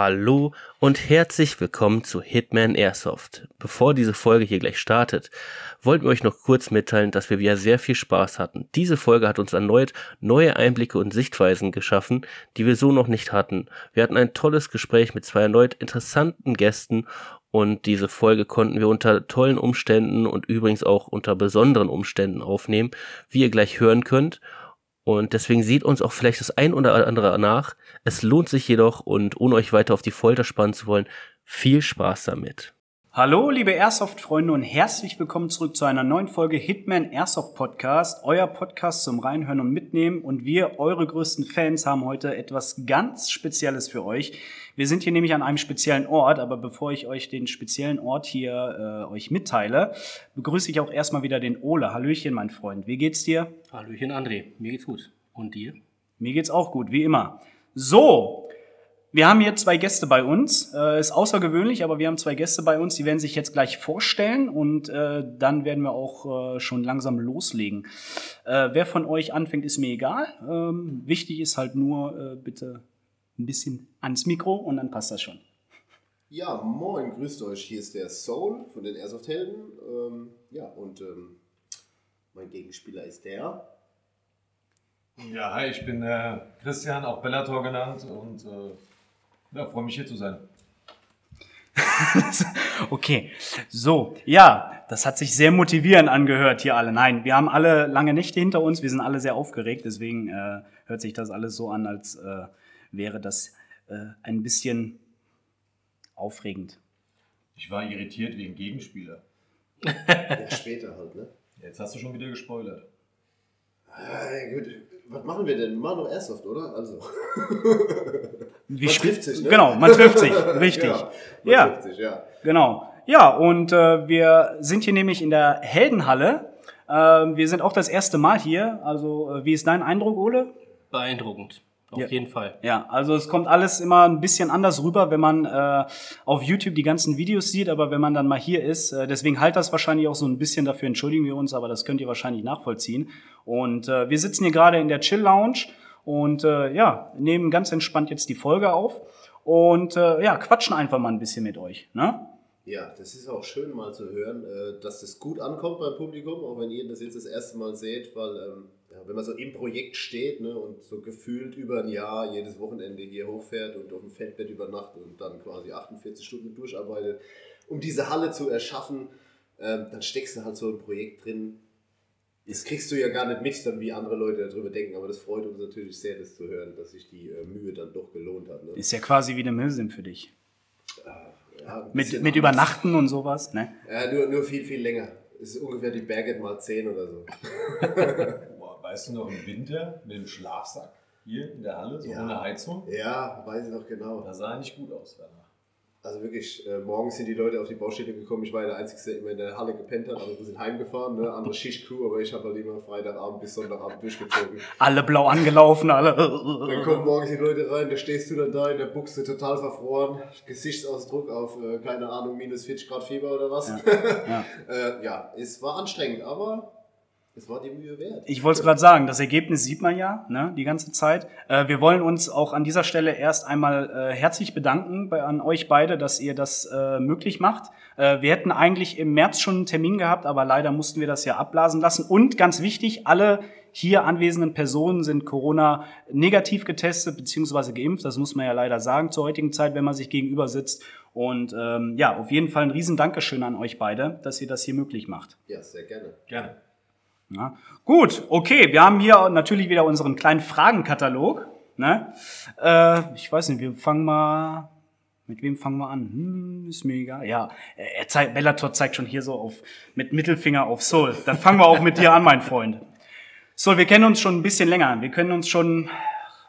Hallo und herzlich willkommen zu Hitman Airsoft. Bevor diese Folge hier gleich startet, wollten wir euch noch kurz mitteilen, dass wir wieder sehr viel Spaß hatten. Diese Folge hat uns erneut neue Einblicke und Sichtweisen geschaffen, die wir so noch nicht hatten. Wir hatten ein tolles Gespräch mit zwei erneut interessanten Gästen und diese Folge konnten wir unter tollen Umständen und übrigens auch unter besonderen Umständen aufnehmen, wie ihr gleich hören könnt. Und deswegen sieht uns auch vielleicht das ein oder andere nach. Es lohnt sich jedoch und ohne euch weiter auf die Folter spannen zu wollen, viel Spaß damit. Hallo, liebe Airsoft-Freunde und herzlich willkommen zurück zu einer neuen Folge Hitman Airsoft Podcast, euer Podcast zum Reinhören und Mitnehmen. Und wir, eure größten Fans, haben heute etwas ganz Spezielles für euch. Wir sind hier nämlich an einem speziellen Ort, aber bevor ich euch den speziellen Ort hier äh, euch mitteile, begrüße ich auch erstmal wieder den Ole. Hallöchen, mein Freund. Wie geht's dir? Hallöchen, André. Mir geht's gut. Und dir? Mir geht's auch gut, wie immer. So, wir haben hier zwei Gäste bei uns. Äh, ist außergewöhnlich, aber wir haben zwei Gäste bei uns. Die werden sich jetzt gleich vorstellen und äh, dann werden wir auch äh, schon langsam loslegen. Äh, wer von euch anfängt, ist mir egal. Ähm, wichtig ist halt nur äh, bitte ein bisschen ans Mikro und dann passt das schon. Ja, moin, grüßt euch. Hier ist der Soul von den Airsoft-Helden. Ähm, ja, und ähm, mein Gegenspieler ist der. Ja, hi, ich bin äh, Christian, auch Bellator genannt und äh, ja, freue mich hier zu sein. okay, so, ja, das hat sich sehr motivierend angehört hier alle. Nein, wir haben alle lange Nächte hinter uns, wir sind alle sehr aufgeregt, deswegen äh, hört sich das alles so an, als äh, wäre das äh, ein bisschen aufregend. Ich war irritiert wegen Gegenspieler. Ja, später halt, ne? Jetzt hast du schon wieder gespoilert. Äh, gut. Was machen wir denn? Wir machen doch Airsoft, oder? Also. Wie Man trifft sich, ne? Genau, man trifft sich, richtig. Ja, man Ja. trifft sich, ja. Genau. Ja, und äh, wir sind hier nämlich in der Heldenhalle. Ähm, wir sind auch das erste Mal hier. Also, äh, wie ist dein Eindruck, Ole? Beeindruckend. Auf Ja. jeden Fall. Ja, also es kommt alles immer ein bisschen anders rüber, wenn man äh, auf YouTube die ganzen Videos sieht, aber wenn man dann mal hier ist, äh, deswegen halt das wahrscheinlich auch so ein bisschen, dafür entschuldigen wir uns, aber das könnt ihr wahrscheinlich nachvollziehen. Und äh, wir sitzen hier gerade in der Chill Lounge und äh, ja, nehmen ganz entspannt jetzt die Folge auf und äh, ja, quatschen einfach mal ein bisschen mit euch. Ne? Ja, das ist auch schön mal zu hören, äh, dass das gut ankommt beim Publikum, auch wenn ihr das jetzt das erste Mal seht, weil ähm, ja, wenn man so im Projekt steht ne, und so gefühlt über ein Jahr jedes Wochenende hier hochfährt und auf dem Feldbett übernachtet und dann quasi 48 Stunden durcharbeitet, um diese Halle zu erschaffen, ähm, dann steckst du halt so im Projekt drin. Das kriegst du ja gar nicht mit, dann wie andere Leute darüber denken, aber das freut uns natürlich sehr, das zu hören, dass sich die äh, Mühe dann doch gelohnt hat. Ne? Ist ja quasi wie eine Milsim für dich. Ja, ein Mit, mit. Übernachten und sowas, ne? Ja, nur, nur viel, viel länger. Es ist ungefähr die Baguette mal 10 oder so. Weißt du noch im Winter mit dem Schlafsack hier in der Halle, so Ja. ohne Heizung? Ja, weiß ich noch genau. Das sah nicht gut aus danach. Also wirklich, äh, morgens sind die Leute auf die Baustelle gekommen. Ich war ja der Einzige, der immer in der Halle gepennt hat. Andere sind heimgefahren, ne? andere Schichtcrew, aber ich habe halt immer Freitagabend bis Sonntagabend durchgezogen. Alle blau angelaufen, alle. Dann kommen morgens die Leute rein, da stehst du dann da in der Buchse total verfroren, Gesichtsausdruck auf, äh, keine Ahnung, minus 40 Grad Fieber oder was. Ja. Ja, äh, ja es war anstrengend, aber es war die Mühe wert. Ich wollte es gerade sagen, das Ergebnis sieht man ja ne, die ganze Zeit. Äh, wir wollen uns auch an dieser Stelle erst einmal äh, herzlich bedanken bei, an euch beide, dass ihr das äh, möglich macht. Äh, wir hätten eigentlich im März schon einen Termin gehabt, aber leider mussten wir das ja abblasen lassen. Und ganz wichtig, alle hier anwesenden Personen sind Corona negativ getestet beziehungsweise geimpft. Das muss man ja leider sagen zur heutigen Zeit, wenn man sich gegenüber sitzt. Und ähm, ja, auf jeden Fall ein riesen Dankeschön an euch beide, dass ihr das hier möglich macht. Ja, sehr gerne. Gerne. Ja. Gut, okay, wir haben hier natürlich wieder unseren kleinen Fragenkatalog. Ne? Äh, ich weiß nicht, wir fangen mal. Mit wem fangen wir an? Hm, ist mir egal. Ja, er zeigt, Bellator zeigt schon hier so auf mit Mittelfinger auf Soul. Dann fangen wir auch mit dir an, mein Freund. Soul, wir kennen uns schon ein bisschen länger. Wir kennen uns schon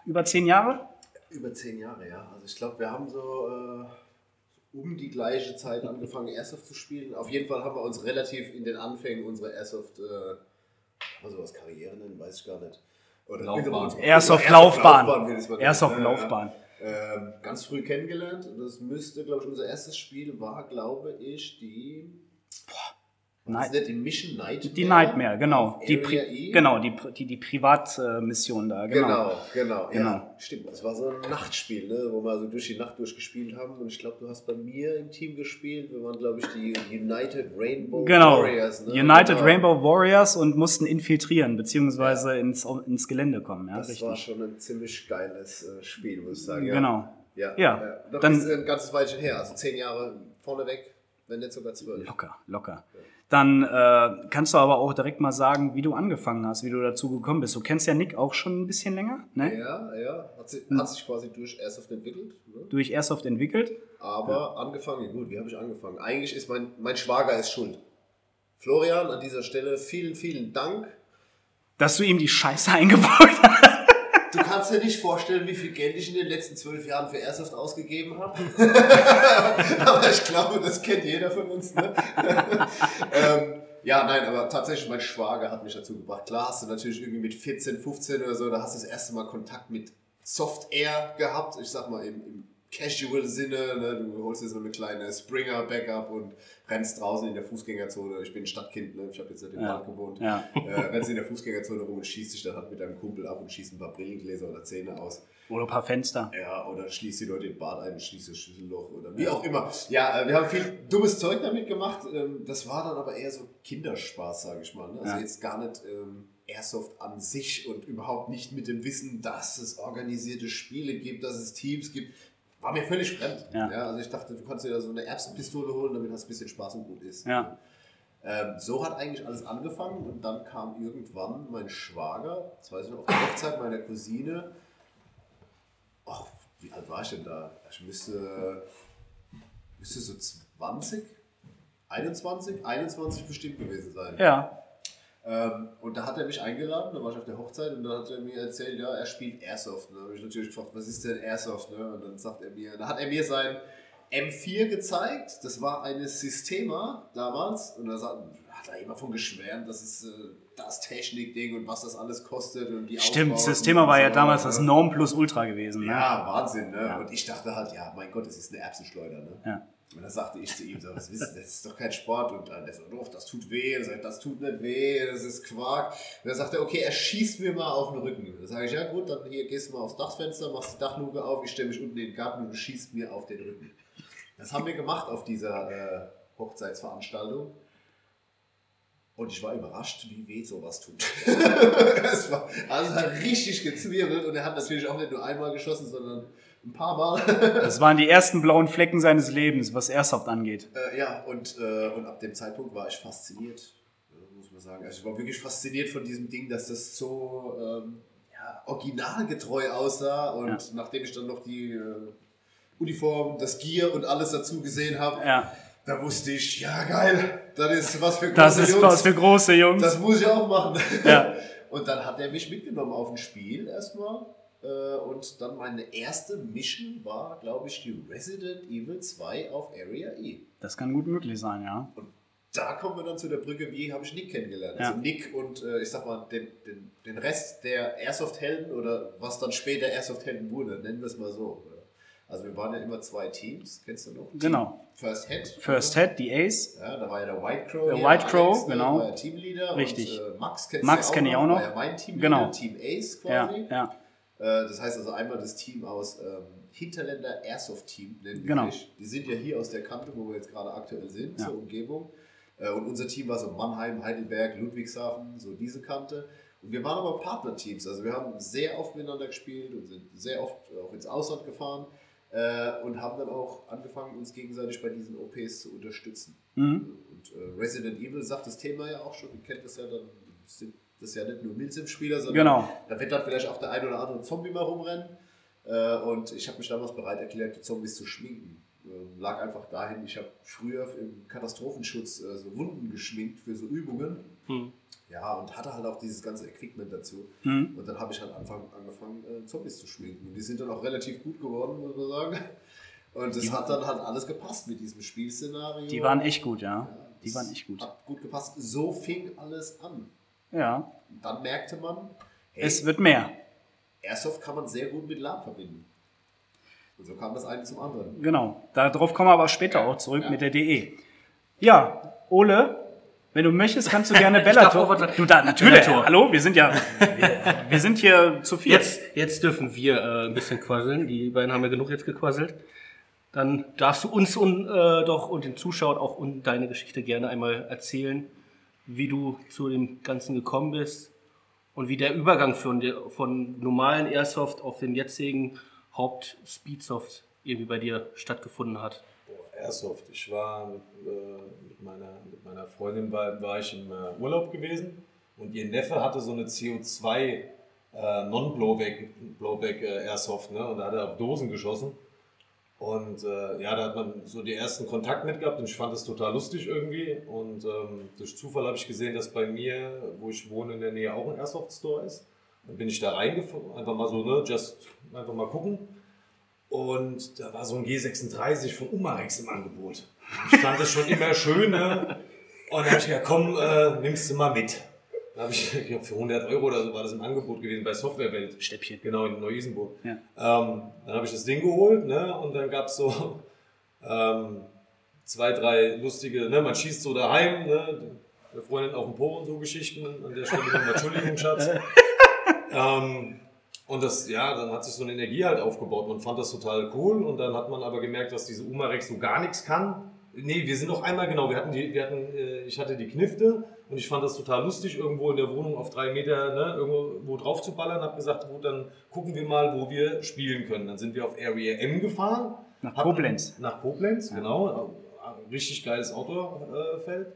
über zehn Jahre. Über zehn Jahre, ja. Also ich glaube, wir haben so äh, um die gleiche Zeit angefangen, Airsoft zu spielen. Auf jeden Fall haben wir uns relativ in den Anfängen unserer Airsoft, äh, man sowas Karriere nennen, weiß ich gar nicht. Oder Laufbahn. Airsoft-Laufbahn. wie das man nennt. Airsoft-Laufbahn. Äh, ähm, ganz früh kennengelernt. Und das müsste, glaube ich, unser erstes Spiel war, glaube ich, die. Boah, Nicht die Mission Nightmare. Die Nightmare, genau. Die, Pri E? genau, die, die, die Privatmission da, genau. Genau, genau, Genau. Ja, stimmt. Das war so ein Nachtspiel, ne, wo wir so durch die Nacht durchgespielt haben. Und ich glaube, du hast bei mir im Team gespielt. Wir waren, glaube ich, die United Rainbow Genau. Warriors. Ne? United genau. Rainbow Warriors und mussten infiltrieren, beziehungsweise ins, ins Gelände kommen. Ja, Das war schon ein ziemlich geiles äh, Spiel, muss ich sagen. Ja. Genau. Ja, Ja, Das dann- ist ein ganzes Weilchen her. Also zehn Jahre vorneweg, wenn nicht sogar zwölf. Locker, locker. Dann äh, kannst du aber auch direkt mal sagen, wie du angefangen hast, wie du dazu gekommen bist. Du kennst ja Nick auch schon ein bisschen länger, ne? Ja, ja. Hat, sich- Hm. hat sich quasi durch Airsoft entwickelt. Ne? Durch Airsoft entwickelt. Aber angefangen, gut, wie habe ich angefangen? Eigentlich ist mein, mein Schwager ist schuld. Florian, an dieser Stelle vielen, vielen Dank. Dass du ihm die Scheiße eingebaut hast. Du kannst dir nicht vorstellen, wie viel Geld ich in den letzten zwölf Jahren für Airsoft ausgegeben habe. aber ich glaube, das kennt jeder von uns. Ne? ähm, ja, nein, aber tatsächlich mein Schwager hat mich dazu gebracht. Klar hast du natürlich irgendwie mit 14, 15 oder so, da hast du das erste Mal Kontakt mit Soft Air gehabt. Ich sag mal im, im Casual-Sinne. Ne? Du holst dir so eine kleine Springer-Backup und rennst draußen in der Fußgängerzone. Ich bin ein Stadtkind, ne? ich habe jetzt nicht im Ja. Wald gewohnt. Ja. Äh, rennst in der Fußgängerzone rum und schießt dich dann halt mit deinem Kumpel ab und schießt ein paar Brillengläser oder Zähne aus. Oder ein paar Fenster. Ja, oder schließt die Leute im Bad ein und schließt das Schlüsselloch oder wie auch immer. Ja, äh, wir haben viel dummes Zeug damit gemacht. Ähm, Das war dann aber eher so Kinderspaß, sage ich mal. ne? Also Ja. jetzt gar nicht ähm, Airsoft an sich und überhaupt nicht mit dem Wissen, dass es organisierte Spiele gibt, dass es Teams gibt. War mir völlig fremd. Ja. also ich dachte, du kannst dir da so eine Erbsenpistole holen, damit hast du ein bisschen Spaß und gut ist. Ja. Ähm, so hat eigentlich alles angefangen und dann kam irgendwann mein Schwager, das weiß ich noch, auf der Hochzeit meiner Cousine. Ach, wie alt war ich denn da? Ich müsste, müsste so 20, 21, 21 bestimmt gewesen sein. Ja. Ähm, und da hat er mich eingeladen, da war ich auf der Hochzeit und dann hat er mir erzählt, ja, er spielt Airsoft. Ne? Da habe ich natürlich gefragt, was ist denn Airsoft? Ne? Und dann sagt er mir, da hat er mir sein M4 gezeigt, das war eine Systema damals und da hat er immer von geschwärmt, das ist äh, das Technikding und was das alles kostet und die Stimmt, Aufbauten und war ja so, damals ne? das Norm plus Ultra gewesen. Ne? Ja, Wahnsinn, ne? Ja. Und ich dachte halt, ja, mein Gott, das ist eine Erbsenschleuder, ne? Ja. Und dann sagte ich zu ihm, so, das ist doch kein Sport. Und dann so, doch, das tut weh. Das tut nicht weh, das ist Quark. Und dann sagt er, okay, er schießt mir mal auf den Rücken. Dann sage ich, ja gut, dann hier gehst du mal aufs Dachfenster, machst die Dachluke auf, ich stelle mich unten in den Garten und du schießt mir auf den Rücken. Das haben wir gemacht auf dieser äh, Hochzeitsveranstaltung. Und ich war überrascht, wie weh sowas tut. es war, also es hat richtig gezwirbelt und er hat natürlich auch nicht nur einmal geschossen, sondern ein paar Mal. Das waren die ersten blauen Flecken seines Lebens, was Airsoft angeht. Äh, ja, und, äh, und ab dem Zeitpunkt war ich fasziniert, äh, muss man sagen. Also ich war wirklich fasziniert von diesem Ding, dass das so ähm, ja, originalgetreu aussah. Und Ja. nachdem ich dann noch die äh, Uniform, das Gear und alles dazu gesehen habe, Ja. da wusste ich, ja geil, das ist was für Das große ist Jungs. was für große Jungs. Das muss ich auch machen. Ja. Und dann hat er mich mitgenommen auf ein Spiel erstmal. Äh, Und dann meine erste Mission war, glaube ich, die Resident Evil 2 auf Area E. Das kann gut möglich sein, ja. Und da kommen wir dann zu der Brücke, wie habe ich Nick kennengelernt. Ja. Also Nick und äh, ich sag mal, den, den, den Rest der Airsoft-Helden oder was dann später Airsoft-Helden wurde, nennen wir es mal so. Also wir waren ja immer zwei Teams, kennst du noch? Genau. First Head. First Head, die Ace. Ja, da war ja der White Crow. Der White Crow, Alex, ne, genau. War ja Teamleader. Richtig. Und, äh, Max kennst Max du ja kenn ich auch noch. War ja mein Teamleader, Genau. Team Ace Ja, quasi. ja. Äh, Das heißt also einmal das Team aus ähm, Hinterländer Airsoft Team, nennen wir Genau. Die sind ja hier aus der Kante, wo wir jetzt gerade aktuell sind, Ja. zur Umgebung. Äh, Und unser Team war so Mannheim, Heidelberg, Ludwigshafen, so diese Kante. Und wir waren aber Partnerteams, also wir haben sehr oft miteinander gespielt und sind sehr oft auch ins Ausland gefahren äh, und haben dann auch angefangen, uns gegenseitig bei diesen OPs zu unterstützen. Mhm. Und äh, Resident Evil sagt das Thema ja auch schon, ihr kennt das ja dann, sind das ja nicht nur Milsim-Spieler, sondern Genau. da wird dann vielleicht auch der ein oder andere Zombie mal rumrennen. Äh, und ich habe mich damals bereit erklärt, die Zombies zu schminken. Ähm, lag einfach dahin, ich habe früher im Katastrophenschutz äh, so Wunden geschminkt für so Übungen. Hm. Ja, und hatte halt auch dieses ganze Equipment dazu. Mhm. Und dann habe ich halt anfang, angefangen, äh, Zombies zu schminken. Und die sind dann auch relativ gut geworden, muss man sagen. Und es hat dann halt alles gepasst mit diesem Spielszenario. Die waren echt gut, ja. Ja, Die das waren echt gut. Hat gut gepasst. So fing alles an. Ja. Und dann merkte man, hey, Es wird mehr. Airsoft kann man sehr gut mit LAN verbinden. Und so kam das eine zum anderen. Genau. Darauf kommen wir aber später auch zurück Ja. mit der DE. Ja, Ole, Wenn du möchtest, kannst du gerne Bellator. du da natürlich. Bellator. Hallo, wir sind ja, wir, wir sind hier zu viel. Jetzt, jetzt dürfen wir äh, ein bisschen quasseln. Die beiden haben ja genug jetzt gequasselt. Dann darfst du uns und, äh, doch und den Zuschauern auch und deine Geschichte gerne einmal erzählen, wie du zu dem Ganzen gekommen bist und wie der Übergang von, von normalen Airsoft auf den jetzigen Haupt-Speedsoft irgendwie bei dir stattgefunden hat. Airsoft. Ich war mit, äh, mit, meiner, mit meiner Freundin war, war ich im äh, Urlaub gewesen und ihr Neffe hatte so eine CO2 äh, Non-Blowback Blowback, äh, Airsoft ne? und da hat er auf Dosen geschossen. Und äh, ja, da hat man so die ersten Kontakt mit gehabt und ich fand das total lustig irgendwie. Und ähm, durch Zufall habe ich gesehen, dass bei mir, wo ich wohne, in der Nähe auch ein Airsoft-Store ist. Dann bin ich da reingefahren, einfach mal so, ne, just einfach mal gucken. Und da war so ein G36 von Umarex im Angebot. Ich fand das schon immer schön, ne? Und dann habe ich gesagt, komm, äh, nimmst du mal mit. Dann habe ich, ich glaube, für 100 Euro oder so war das im Angebot gewesen bei Softwarewelt. Stäbchen. Genau, in Neu-Isenburg. Ja. Ähm, dann habe ich das Ding geholt, ne? Und dann gab es so ähm, zwei, drei lustige, ne? Man schießt so daheim, ne? Der Freundin auf dem Po und so Geschichten. An der Stelle nochmal Entschuldigung, Schatz. ähm, und das, ja, dann hat sich so eine Energie halt aufgebaut. Man fand das total cool und dann hat man aber gemerkt, dass diese Umarex so gar nichts kann. Nee, wir sind noch einmal genau, wir hatten die, wir hatten, äh, ich hatte die Knifte und ich fand das total lustig, irgendwo in der Wohnung auf drei Meter ne, irgendwo drauf zu ballern. Hab gesagt, gut, dann gucken wir mal, wo wir spielen können. Dann sind wir auf Area M gefahren. Nach hatten- Koblenz. Nach Koblenz, genau. Richtig geiles Outdoor-Feld.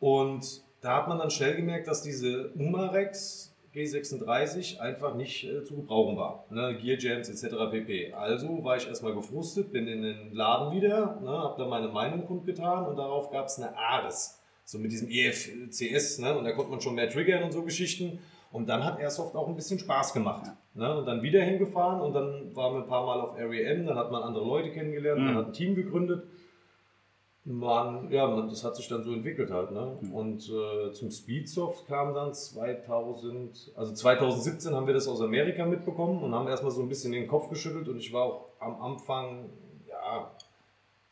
Und da hat man dann schnell gemerkt, dass diese Umarex G36 einfach nicht äh, zu gebrauchen war. Ne? Gear Jams etc. pp. Also war ich erstmal gefrustet, bin in den Laden wieder, ne? habe da meine Meinung kundgetan und darauf gab es eine Ares. So mit diesem EFCS, ne? und da konnte man schon mehr triggern und so Geschichten. Und dann hat Airsoft auch ein bisschen Spaß gemacht. Ne? Und dann wieder hingefahren und dann waren wir ein paar Mal auf Area M, dann hat man andere Leute kennengelernt, man hat ein Team gegründet. Man, ja, man, das hat sich dann so entwickelt halt. Ne? Und äh, zum Speedsoft kam dann 2000, also 2017 haben wir das aus Amerika mitbekommen und haben erstmal so ein bisschen den Kopf geschüttelt und ich war auch am Anfang, ja,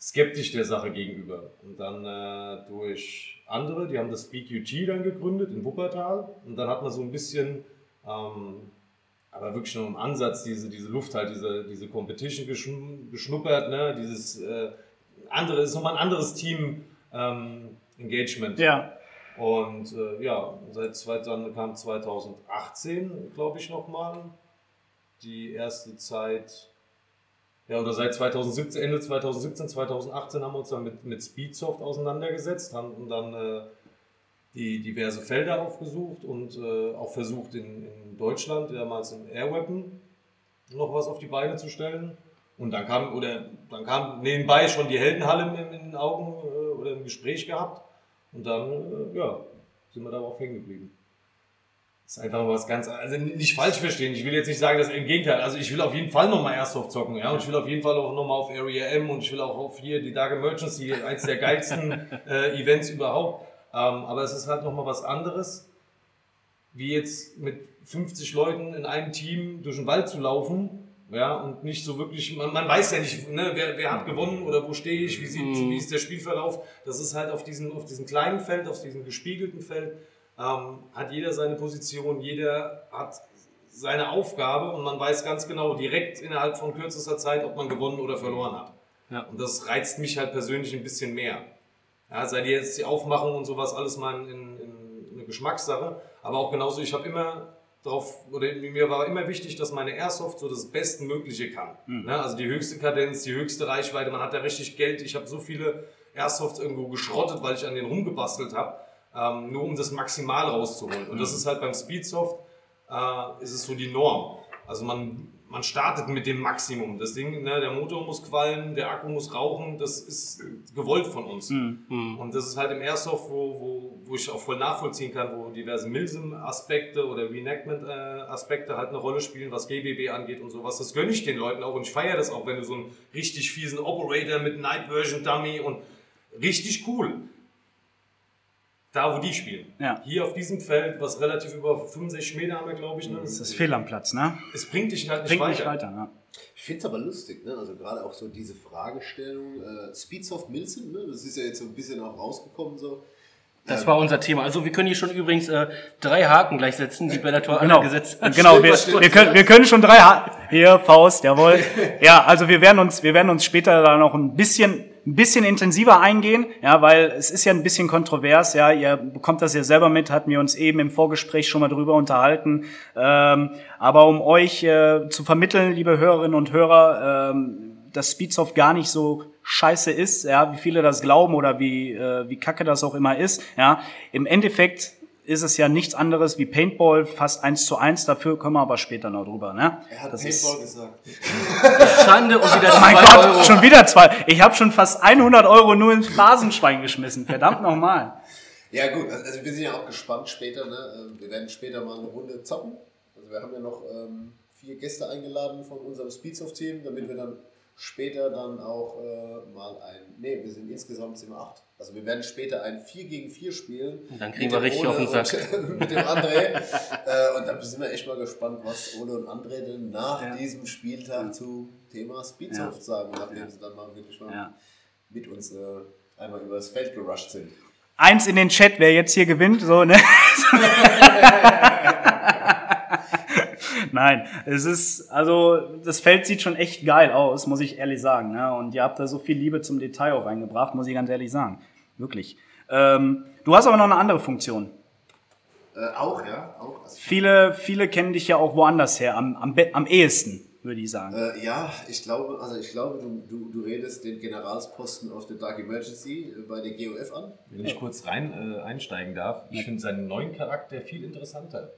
skeptisch der Sache gegenüber. Und dann äh, durch andere, die haben das BQT dann gegründet in Wuppertal und dann hat man so ein bisschen, ähm, aber wirklich nur im Ansatz diese, diese Luft halt, diese, diese Competition geschn geschnuppert, ne? dieses äh, andere, ist nochmal ein anderes Team ähm, Engagement. Ja. Und äh, ja, seit zwei, dann kam 2018, glaube ich, nochmal die erste Zeit. Ja, oder seit 2017, Ende 2017, 2018 haben wir uns dann mit, mit Speedsoft auseinandergesetzt, haben dann äh, die diverse Felder aufgesucht und äh, auch versucht in, in Deutschland, damals im Airweapon, noch was auf die Beine zu stellen. Und dann kam, oder dann kam nebenbei schon die Heldenhalle in, in den Augen äh, oder im Gespräch gehabt. Und dann, äh, ja, sind wir darauf hängen geblieben. Das ist einfach was ganz, also nicht falsch verstehen. Ich will jetzt nicht sagen, dass im Gegenteil. Also ich will auf jeden Fall nochmal Airsoft zocken, ja. Und ich will auf jeden Fall auch nochmal auf Area M und ich will auch auf hier die Dark Emergency, eins der geilsten äh, Events überhaupt. Ähm, aber es ist halt nochmal was anderes, wie jetzt mit 50 Leuten in einem Team durch den Wald zu laufen. Ja, und nicht so wirklich, man, man weiß ja nicht, ne, wer, wer hat gewonnen oder wo stehe ich, wie, sieht, wie ist der Spielverlauf. Das ist halt auf diesem, auf diesem kleinen Feld, auf diesem gespiegelten Feld, ähm, hat jeder seine Position, jeder hat seine Aufgabe und man weiß ganz genau direkt innerhalb von kürzester Zeit, ob man gewonnen oder verloren hat. Ja. Und das reizt mich halt persönlich ein bisschen mehr. Ja, sei dir jetzt die Aufmachung und sowas alles mal in, in eine Geschmackssache, aber auch genauso, ich habe immer drauf, oder mir war immer wichtig, dass meine Airsoft so das Bestmögliche kann. Ne? Also die höchste Kadenz, die höchste Reichweite, man hat da richtig Geld. Ich habe so viele Airsofts irgendwo geschrottet, weil ich an denen rumgebastelt habe, ähm, nur um das maximal rauszuholen. Und das ist halt beim Speedsoft, äh, ist es so die Norm. Also man, man startet mit dem Maximum. Das Ding, ne, der Motor muss qualmen, der Akku muss rauchen, das ist gewollt von uns. Und das ist halt im Airsoft, wo, wo, wo ich auch voll nachvollziehen kann, wo diverse Milsim-Aspekte oder Reenactment-Aspekte halt eine Rolle spielen, was GBB angeht und sowas. Das gönne ich den Leuten auch und ich feiere das auch, wenn du so einen richtig fiesen Operator mit Night Version Dummy und richtig cool. Da, wo die spielen. Ja. Hier auf diesem Feld, was relativ über 65 Meter haben wir, glaube ich. Ne? Das ist fehl am Platz, ne? es bringt dich halt nicht Bringt weiter. nicht weiter, ne? Ich finde es aber lustig, ne? also gerade auch so diese Fragestellung, äh, Speedsoft Milsim, ne? das ist ja jetzt so ein bisschen auch rausgekommen so. Das war unser Thema. Also wir können hier schon übrigens äh, drei Haken gleich setzen, die Bellator Genau, alle gesetzt hat. genau. Wir, wir, können, wir können schon drei ha hier Faust, jawohl. Ja, also wir werden uns, wir werden uns später da noch ein bisschen, ein bisschen intensiver eingehen, ja, weil es ist ja ein bisschen kontrovers, ja. Ihr bekommt das ja selber mit, hatten wir uns eben im Vorgespräch schon mal drüber unterhalten. Ähm, aber um euch äh, zu vermitteln, liebe Hörerinnen und Hörer, ähm, dass Speedsoft gar nicht so scheiße ist, ja, wie viele das glauben oder wie, äh, wie kacke das auch immer ist, ja. Im Endeffekt ist es ja nichts anderes wie Paintball, fast eins zu eins, dafür kommen wir aber später noch drüber, ne? Er hat Das Paintball ist, gesagt. Schande und wieder oh mein zwei Gott, Euro. schon wieder zwei. Ich habe schon fast 100 Euro nur ins Phrasenschwein geschmissen, verdammt nochmal. Ja gut, also also wir sind ja auch gespannt später. Ne? Ähm, Wir werden später mal eine Runde zocken. Also wir haben ja noch ähm, vier Gäste eingeladen von unserem Speedsoft-Team, damit wir dann später dann auch äh, mal ein, nee, wir sind insgesamt sind wir acht. Also wir werden später ein 4 gegen 4 spielen. Dann kriegen wir richtig Ole auf den Sack. Und, mit dem André. äh, und da sind wir echt mal gespannt, was Ole und André denn nach Ja. diesem Spieltag zu Thema Speedsoft Ja. sagen, nachdem sie dann mal wirklich mal Ja. mit uns äh, einmal übers Feld gerusht sind. Eins in den Chat, wer jetzt hier gewinnt, so, ne? Nein, es ist, also, das Feld sieht schon echt geil aus, muss ich ehrlich sagen, ne? Und ihr habt da so viel Liebe zum Detail auch reingebracht, muss ich ganz ehrlich sagen. Wirklich. Ähm, du hast aber noch eine andere Funktion. Äh, auch, ja, auch. Also, Viele, viele kennen dich ja auch woanders her, am, am, am ehesten, würde ich sagen. Äh, ja, ich glaube, also ich glaube, du, du, du redest den Generalsposten auf der Dark Emergency äh, bei der GOF an. Wenn ich kurz rein äh, einsteigen darf, ich finde seinen neuen Charakter viel interessanter.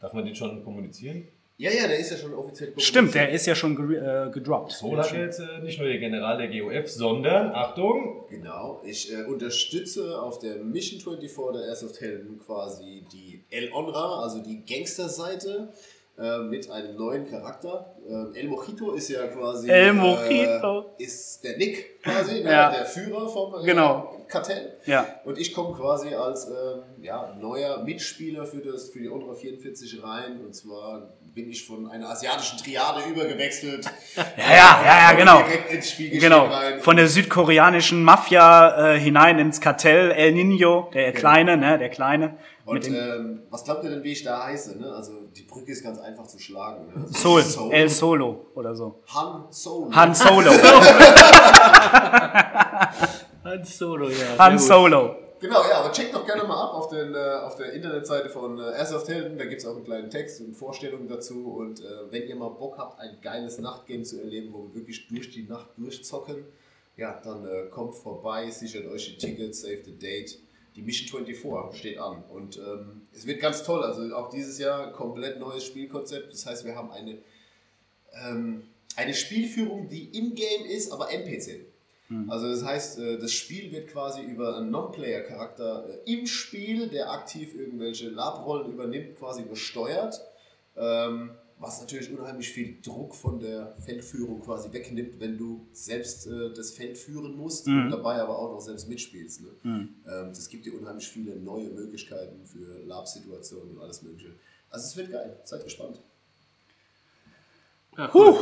Darf man den schon kommunizieren? Ja, ja, der ist ja schon offiziell Stimmt, der ist ja schon ge äh, gedroppt. So hat jetzt äh, nicht nur der General der GOF, sondern, Achtung, Genau, ich äh, unterstütze auf der Mission 24 der Airsoft Helden quasi die El Onra, also die Gangster-Seite äh, mit einem neuen Charakter. Ähm, El Mojito ist ja quasi El Mojito. Äh, ist der Nick quasi, Ja. der Führer vom Genau. Kartell. Ja. Und ich komme quasi als ähm, ja, neuer Mitspieler für, das, für die Onra 44 rein. Und zwar bin ich von einer asiatischen Triade übergewechselt. Ja, ja, ja, ja, genau. Direkt ins Spiel Genau, rein. von der südkoreanischen Mafia äh, hinein ins Kartell El Nino, der Kleine, ne, der Kleine. Und ähm, was glaubt ihr denn, wie ich da heiße? Ne? Also die Brücke ist ganz einfach zu schlagen. Ne? Also Sol, Solo. El Solo oder so. Han Solo. Han Solo. Han Solo, ja. Han sehr gut. Solo. Genau, ja, aber checkt doch gerne mal ab auf, den, äh, auf der Internetseite von äh, Airsoft Helden. Da gibt es auch einen kleinen Text und Vorstellungen dazu. Und äh, wenn ihr mal Bock habt, ein geiles Nachtgame zu erleben, wo wir wirklich durch die Nacht durchzocken, ja, dann äh, kommt vorbei, sichert euch die Tickets, save the date. Die Mission 24 steht an. Und ähm, es wird ganz toll. Also auch dieses Jahr komplett neues Spielkonzept. Das heißt, wir haben eine, ähm, eine Spielführung, die in-game ist, aber NPC. Also das heißt, äh, das Spiel wird quasi über einen Non-Player-Charakter äh, im Spiel, der aktiv irgendwelche Labrollen übernimmt, quasi besteuert. Ähm, Was natürlich unheimlich viel Druck von der Feldführung quasi wegnimmt, wenn du selbst äh, das Feld führen musst und dabei aber auch noch selbst mitspielst. Ne? Ähm, das gibt dir unheimlich viele neue Möglichkeiten für Lab-Situationen und alles Mögliche. Also es wird geil. Seid gespannt. Ja, cool.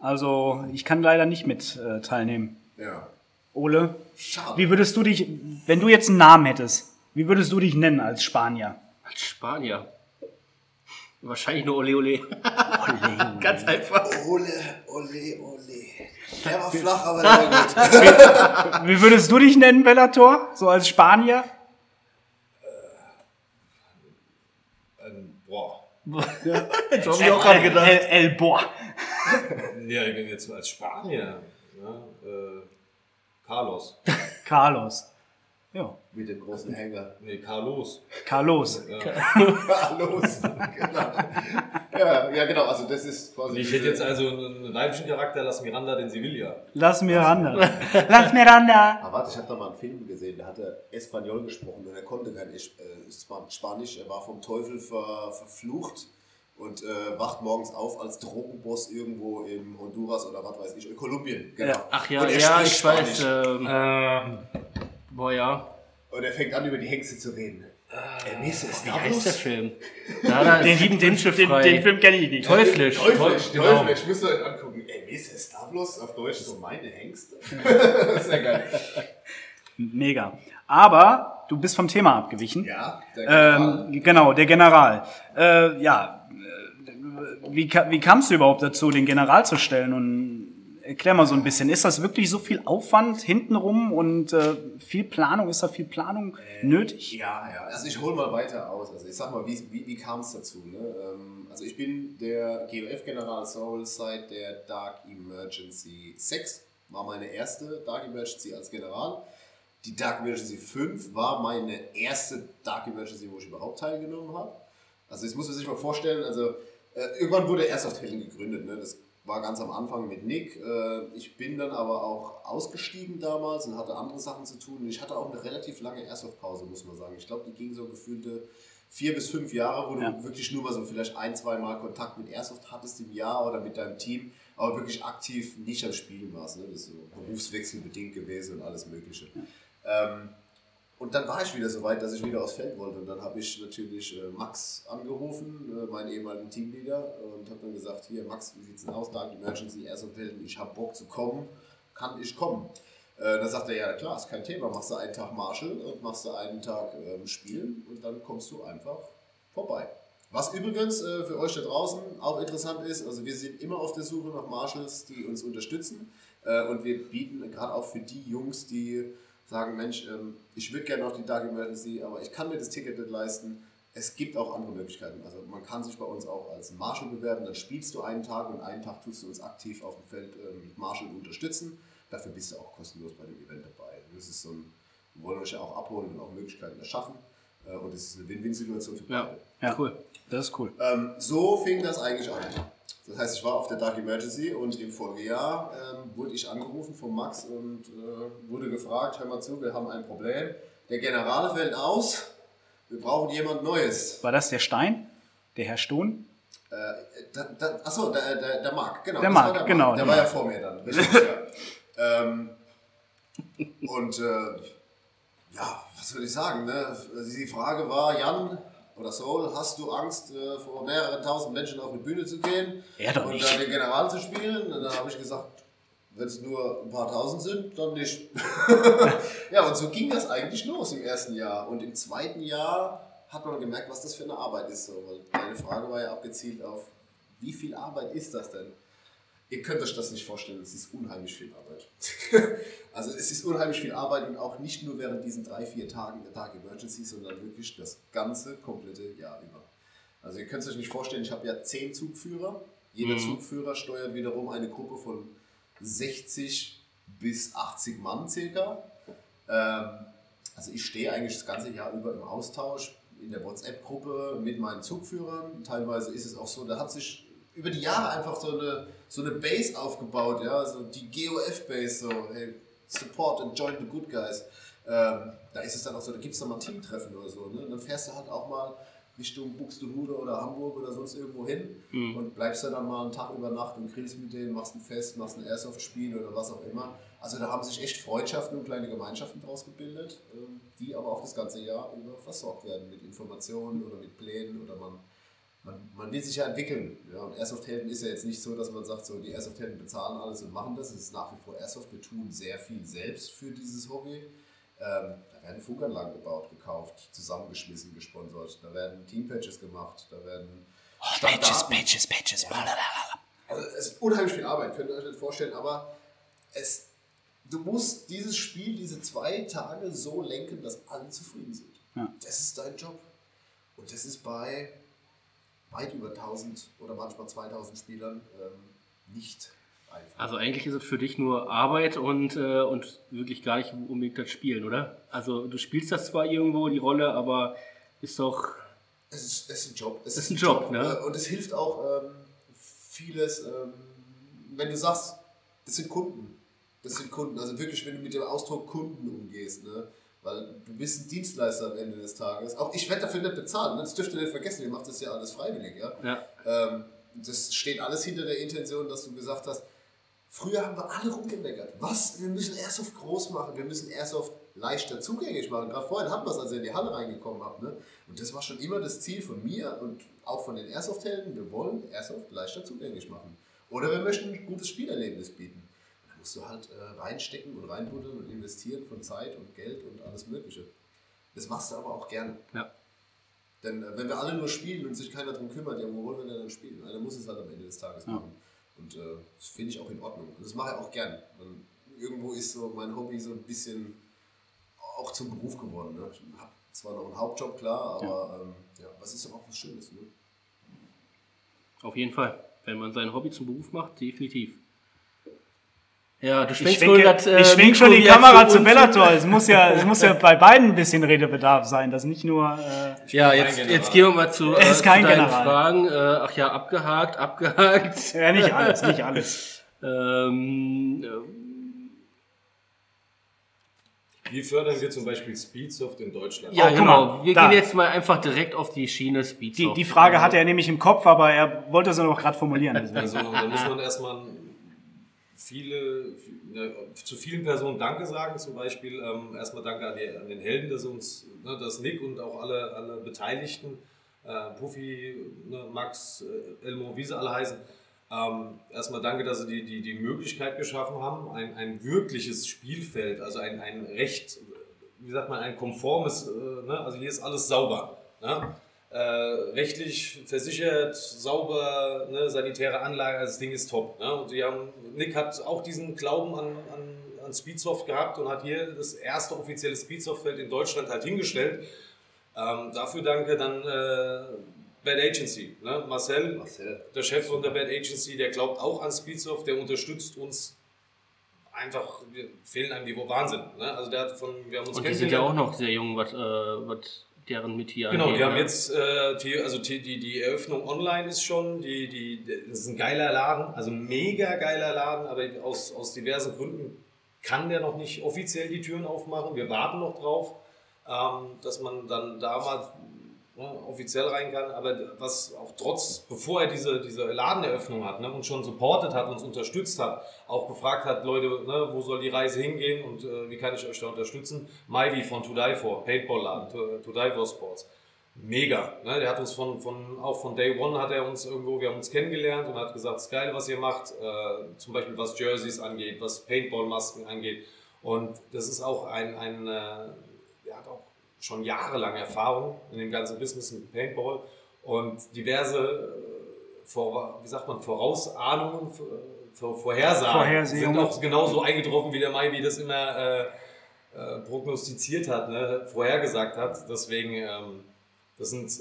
Also ich kann leider nicht mit äh, teilnehmen. Ja. Ole, Schade. wie würdest du dich, wenn du jetzt einen Namen hättest, wie würdest du dich nennen als Spanier? Als Spanier. Wahrscheinlich nur Ole Ole. Ganz einfach. Ole, ole, ole. Der war flach, aber der war gut. Wie würdest du dich nennen, Bellator? So als Spanier? Ähm, boah. Das habe ich auch gerade gedacht. El, El Boa. Ja, ich bin jetzt als Spanier. Ja, äh, Carlos. Carlos. Ja. Mit dem großen Hänger. Nee, Carlos. Carlos. Ja. Los. genau. Ja, ja, genau. Also das ist quasi. Ich hätte jetzt also einen weiblichen Charakter, Las Miranda den Sevilla. Lass Miranda. Lass Miranda. Aber warte, ich habe da mal einen Film gesehen, da hat er Espanol gesprochen und er konnte kein Es- äh, Span- Spanisch. Er war vom Teufel ver, verflucht und äh, wacht morgens auf als Drogenboss irgendwo in Honduras oder was weiß ich, in Kolumbien. Genau. Ja. Ach ja, und er ja, ich weiß. Spanisch. Ähm, boah, ja. Und er fängt an, über die Hengste zu reden. Äh, Er ist es Wie heißt der Film? Da, da Den, den, den, frei. den Film kenne ich nicht. Teuflisch. Teuflisch, Genau. Teuflisch, müsst ihr euch angucken. Ey, ist es Stavlos auf Deutsch so meine Hengste? Sehr geil. Mega. Aber du bist vom Thema abgewichen. Ja, der General. Ähm, genau, der General. Äh, ja, äh, wie, wie kamst du überhaupt dazu, den General zu stellen? Und erklär mal so ein bisschen, ist das wirklich so viel Aufwand hintenrum und äh, viel Planung? Ist da viel Planung nötig? Ja, ja. Also ich hole mal weiter aus. Also ich sag mal, wie, wie, wie kam es dazu? Ne? Ähm, also ich bin der GOF-General Soul seit der Dark Emergency 6. War meine erste Dark Emergency als General. Die Dark Emergency 5 war meine erste Dark Emergency, wo ich überhaupt teilgenommen habe. Also das muss man sich mal vorstellen. Also äh, irgendwann wurde Airsoft Helden gegründet. Ne? Das war ganz am Anfang mit Nick. Äh, ich bin dann aber auch ausgestiegen damals und hatte andere Sachen zu tun. Und ich hatte auch eine relativ lange Airsoft-Pause, muss man sagen. Ich glaube, die ging so gefühlte vier bis fünf Jahre, wo Ja. du wirklich nur mal so vielleicht ein, zwei Mal Kontakt mit Airsoft hattest im Jahr oder mit deinem Team, aber wirklich aktiv nicht am Spielen warst. Ne? Das ist so berufswechselbedingt gewesen und alles Mögliche. Ähm, und dann war ich wieder so weit, dass ich wieder aufs Feld wollte. Und dann habe ich natürlich äh, Max angerufen, äh, meinen ehemaligen Teamleader, und habe dann gesagt: Hier, Max, wie sieht's denn aus? Dark Emergency, Airsoft Helden, ich habe Bock zu kommen. Kann ich kommen? Äh, dann sagt er: Ja, klar, ist kein Thema. Machst du einen Tag Marshall und machst du einen Tag ähm, Spielen und dann kommst du einfach vorbei. Was übrigens äh, für euch da draußen auch interessant ist, also wir sind immer auf der Suche nach Marshalls, die uns unterstützen. Äh, und wir bieten gerade auch für die Jungs, die sagen, Mensch, ähm, ich würde gerne auf die Dark Emergency, aber ich kann mir das Ticket nicht leisten. Es gibt auch andere Möglichkeiten. Also man kann sich bei uns auch als Marshall bewerben, dann spielst du einen Tag und einen Tag tust du uns aktiv auf dem Feld ähm, mit Marshall unterstützen. Dafür bist du auch kostenlos bei dem Event dabei. Das ist so ein, wir wollen euch ja auch abholen und auch Möglichkeiten erschaffen. Äh, und es ist eine Win-Win-Situation für beide. Ja, cool. Das ist cool. Ähm, so fing das eigentlich an. Das heißt, ich war auf der Dark Emergency und im Folgejahr ähm, wurde ich angerufen von Max und äh, wurde gefragt, hör mal zu, wir haben ein Problem. Der General fällt aus, wir brauchen jemand Neues. War das der Stein? Der Herr Stohn? Äh, da, da, achso, der, der, der Marc, genau. Der Marc, genau, Der der war ja vor mir dann, richtig. ja. ähm, und äh, ja, was soll ich sagen? Ne? Die Frage war, Jan oder Soul, hast du Angst, äh, vor mehreren tausend Menschen auf eine Bühne zu gehen Ja, doch und nicht. dann den General zu spielen? Und dann habe ich gesagt, wenn es nur ein paar tausend sind, dann nicht. ja, und so ging das eigentlich los im ersten Jahr. Und im zweiten Jahr hat man gemerkt, was das für eine Arbeit ist. So. Weil meine Frage war ja abgezielt auf, wie viel Arbeit ist das denn? Ihr könnt euch das nicht vorstellen, es ist unheimlich viel Arbeit. also es ist unheimlich viel Arbeit und auch nicht nur während diesen drei, vier Tagen der Tag Emergency, sondern wirklich das ganze, komplette Jahr über. Also ihr könnt es euch nicht vorstellen, ich habe ja zehn Zugführer. Jeder Zugführer steuert wiederum eine Gruppe von 60 bis 80 Mann circa. Ähm, also ich stehe eigentlich das ganze Jahr über im Austausch in der WhatsApp-Gruppe mit meinen Zugführern. Teilweise ist es auch so, da hat sich über die Jahre einfach so eine, so eine Base aufgebaut, ja, so die GOF-Base, so, hey, support and join the good guys. Ähm, da ist es dann auch so, da gibt es dann mal Teamtreffen oder so, ne? Und dann fährst du halt auch mal Richtung Buxtehude oder Hamburg oder sonst irgendwo hin und bleibst dann, dann mal einen Tag über Nacht und grillst mit denen, machst ein Fest, machst ein Airsoft-Spiel oder was auch immer. Also da haben sich echt Freundschaften und kleine Gemeinschaften draus gebildet, ähm, die aber auch das ganze Jahr über versorgt werden mit Informationen oder mit Plänen oder man, man, man will sich ja entwickeln. Ja, und Airsoft-Helden ist ja jetzt nicht so, dass man sagt, so die Airsoft-Helden bezahlen alles und machen das. Es ist nach wie vor Airsoft. Wir tun sehr viel selbst für dieses Hobby. Ähm, da werden Funkanlagen gebaut, gekauft, zusammengeschmissen, gesponsert. Da werden Teampatches gemacht. Da werden Standarten- Patches, Patches. also es ist unheimlich viel Arbeit, könnt ihr euch nicht vorstellen, aber es, du musst dieses Spiel, diese zwei Tage so lenken, dass alle zufrieden sind. Ja. Das ist dein Job. Und das ist bei weit über 1000 oder manchmal 2000 Spielern ähm, nicht einfach. Also eigentlich ist es für dich nur Arbeit und, äh, und wirklich gar nicht unbedingt das Spielen, oder? Also du spielst das zwar irgendwo, die Rolle, aber ist doch... Es ist, es ist ein Job. Es ist ein Job, ne? äh, Und es hilft auch ähm, vieles, ähm, wenn du sagst, das sind Kunden. Das sind Kunden. Also wirklich, wenn du mit dem Ausdruck Kunden umgehst, ne? Weil du bist ein Dienstleister am Ende des Tages. Auch ich werde dafür nicht bezahlen. Ne? Das dürft ihr nicht vergessen. Ihr macht das ja alles freiwillig. Ja? Ja. Ähm, das steht alles hinter der Intention, dass du gesagt hast, früher haben wir alle rumgemeckert. Was? Wir müssen Airsoft groß machen, wir müssen Airsoft leichter zugänglich machen. Gerade vorhin hatten wir es, als ihr in die Halle reingekommen habt. Ne? Und das war schon immer das Ziel von mir und auch von den Airsoft-Helden. Wir wollen Airsoft leichter zugänglich machen. Oder wir möchten ein gutes Spielerlebnis bieten. Musst du halt äh, reinstecken und reinbuddeln und investieren von Zeit und Geld und alles Mögliche. Das machst du aber auch gerne. Ja. Denn äh, wenn wir alle nur spielen und sich keiner darum kümmert, ja, wo wollen wir denn dann spielen? Einer muss es halt am Ende des Tages Ja. machen. Und äh, das finde ich auch in Ordnung. Und das mache ich auch gern. Und irgendwo ist so mein Hobby so ein bisschen auch zum Beruf geworden. Ne? Ich habe zwar noch einen Hauptjob, klar, aber ähm, ja, was ist doch auch was Schönes. Ne? Auf jeden Fall. Wenn man sein Hobby zum Beruf macht, definitiv. Ja, du Ich schwenkst schwenke, wohl grad, äh, ich schwenk schon die Kamera zu. Bellator. Es muss ja, es muss ja bei beiden ein bisschen Redebedarf sein. Das nicht nur. Äh, Ja, jetzt, jetzt gehen wir mal zu, äh, ist zu kein deinen General. Fragen. Äh, ach ja, abgehakt, abgehakt. ja, nicht alles, nicht alles. Ähm, Wie fördern wir zum Beispiel Speedsoft in Deutschland? ja, Oh, genau. mal, wir da. gehen jetzt mal einfach direkt auf die Schiene Speed. Die, die Frage hatte er nämlich im Kopf, aber er wollte sie noch gerade formulieren. Also da muss man erstmal viele, ne, zu vielen Personen Danke sagen. Zum Beispiel ähm, erstmal Danke an, die, an den Helden, dass uns, ne, dass Nick und auch alle, alle Beteiligten, äh, Puffy, ne, Max, äh, Elmo, wie sie alle heißen, ähm, erstmal danke, dass sie die, die, die Möglichkeit geschaffen haben, ein, ein wirkliches Spielfeld, also ein, ein recht, wie sagt man, ein konformes, äh, ne? also hier ist alles sauber. Ne? Äh, rechtlich versichert, sauber, ne? sanitäre Anlage, also das Ding ist top. Ne? Und die haben, Nick hat auch diesen Glauben an, an, an Speedsoft gehabt und hat hier das erste offizielle Speedsoft-Feld in Deutschland halt hingestellt. Ähm, dafür danke dann äh, Bad Agency. Ne? Marcel, Marcel. der Chef von der Bad Agency, der glaubt auch an Speedsoft, der unterstützt uns einfach, wir fehlen einem die Wahnsinn. Ne? Also der hat von, wir haben uns Und die sind ja auch noch sehr jung, was, äh, was deren mit hier Genau, wir haben jetzt, äh, die, also die, die, die Eröffnung online ist schon, die, die, das ist ein geiler Laden, also mega geiler Laden, aber aus, aus diversen Gründen kann der noch nicht offiziell die Türen aufmachen. Wir warten noch drauf, ähm, dass man dann da mal ne, offiziell rein kann, aber was auch trotz, bevor er diese, diese Ladeneröffnung hat ne, und schon supportet hat, uns unterstützt hat, auch gefragt hat, Leute, ne, wo soll die Reise hingehen und äh, wie kann ich euch da unterstützen? Maivi von To Die For, Paintball-Laden, To, to Die For Sports. Mega. Ne? Der hat uns von, von, auch von Day One hat er uns irgendwo, wir haben uns kennengelernt und hat gesagt, es ist geil, was ihr macht, äh, zum Beispiel was Jerseys angeht, was Paintball-Masken angeht. Und das ist auch ein, ein äh, der hat auch schon jahrelang Erfahrung in dem ganzen Business mit Paintball und diverse, äh, wie sagt man, Vorausahnungen, vor, Vorhersagen sind auch genauso eingetroffen, wie der Mai, wie das immer äh, äh, prognostiziert hat, ne, vorhergesagt hat. Deswegen, ähm, das sind,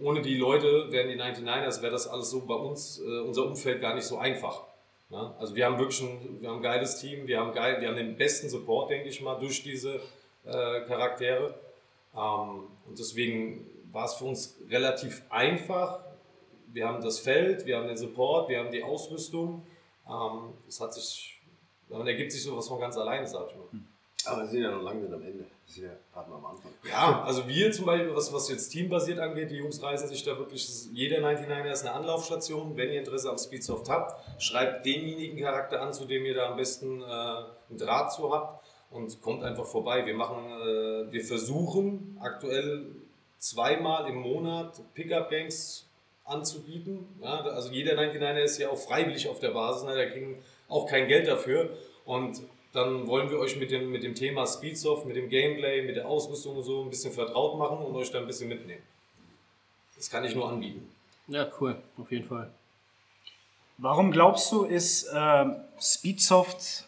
ohne die Leute, wären die 99ers, wäre das alles so bei uns, äh, unser Umfeld gar nicht so einfach. Ne? Also wir haben wirklich ein, wir haben ein geiles Team, wir haben, geil, wir haben den besten Support, denke ich mal, durch diese äh, Charaktere. Ähm, und deswegen war es für uns relativ einfach. Wir haben das Feld, wir haben den Support, wir haben die Ausrüstung. Ähm, das hat sich, dann ergibt sich sowas von ganz alleine, sag ich mal. Aber wir sind ja noch lange nicht am Ende. Wir sind ja gerade mal am Anfang. Ja, also wir zum Beispiel, was, was jetzt teambasiert angeht, die Jungs reißen sich da wirklich, jeder 99er ist eine Anlaufstation. Wenn ihr Interesse am Speedsoft habt, schreibt denjenigen Charakter an, zu dem ihr da am besten äh, einen Draht zu habt und kommt einfach vorbei. Wir machen, äh, wir versuchen aktuell zweimal im Monat Pickup-Games anzubieten. Ja, also jeder 99er ist ja auch freiwillig auf der Basis, ne? der kriegen auch kein Geld dafür. Und dann wollen wir euch mit dem, mit dem Thema Speedsoft, mit dem Gameplay, mit der Ausrüstung und so ein bisschen vertraut machen und euch da ein bisschen mitnehmen. Das kann ich nur anbieten. Ja, cool, auf jeden Fall. Warum glaubst du, ist äh, Speedsoft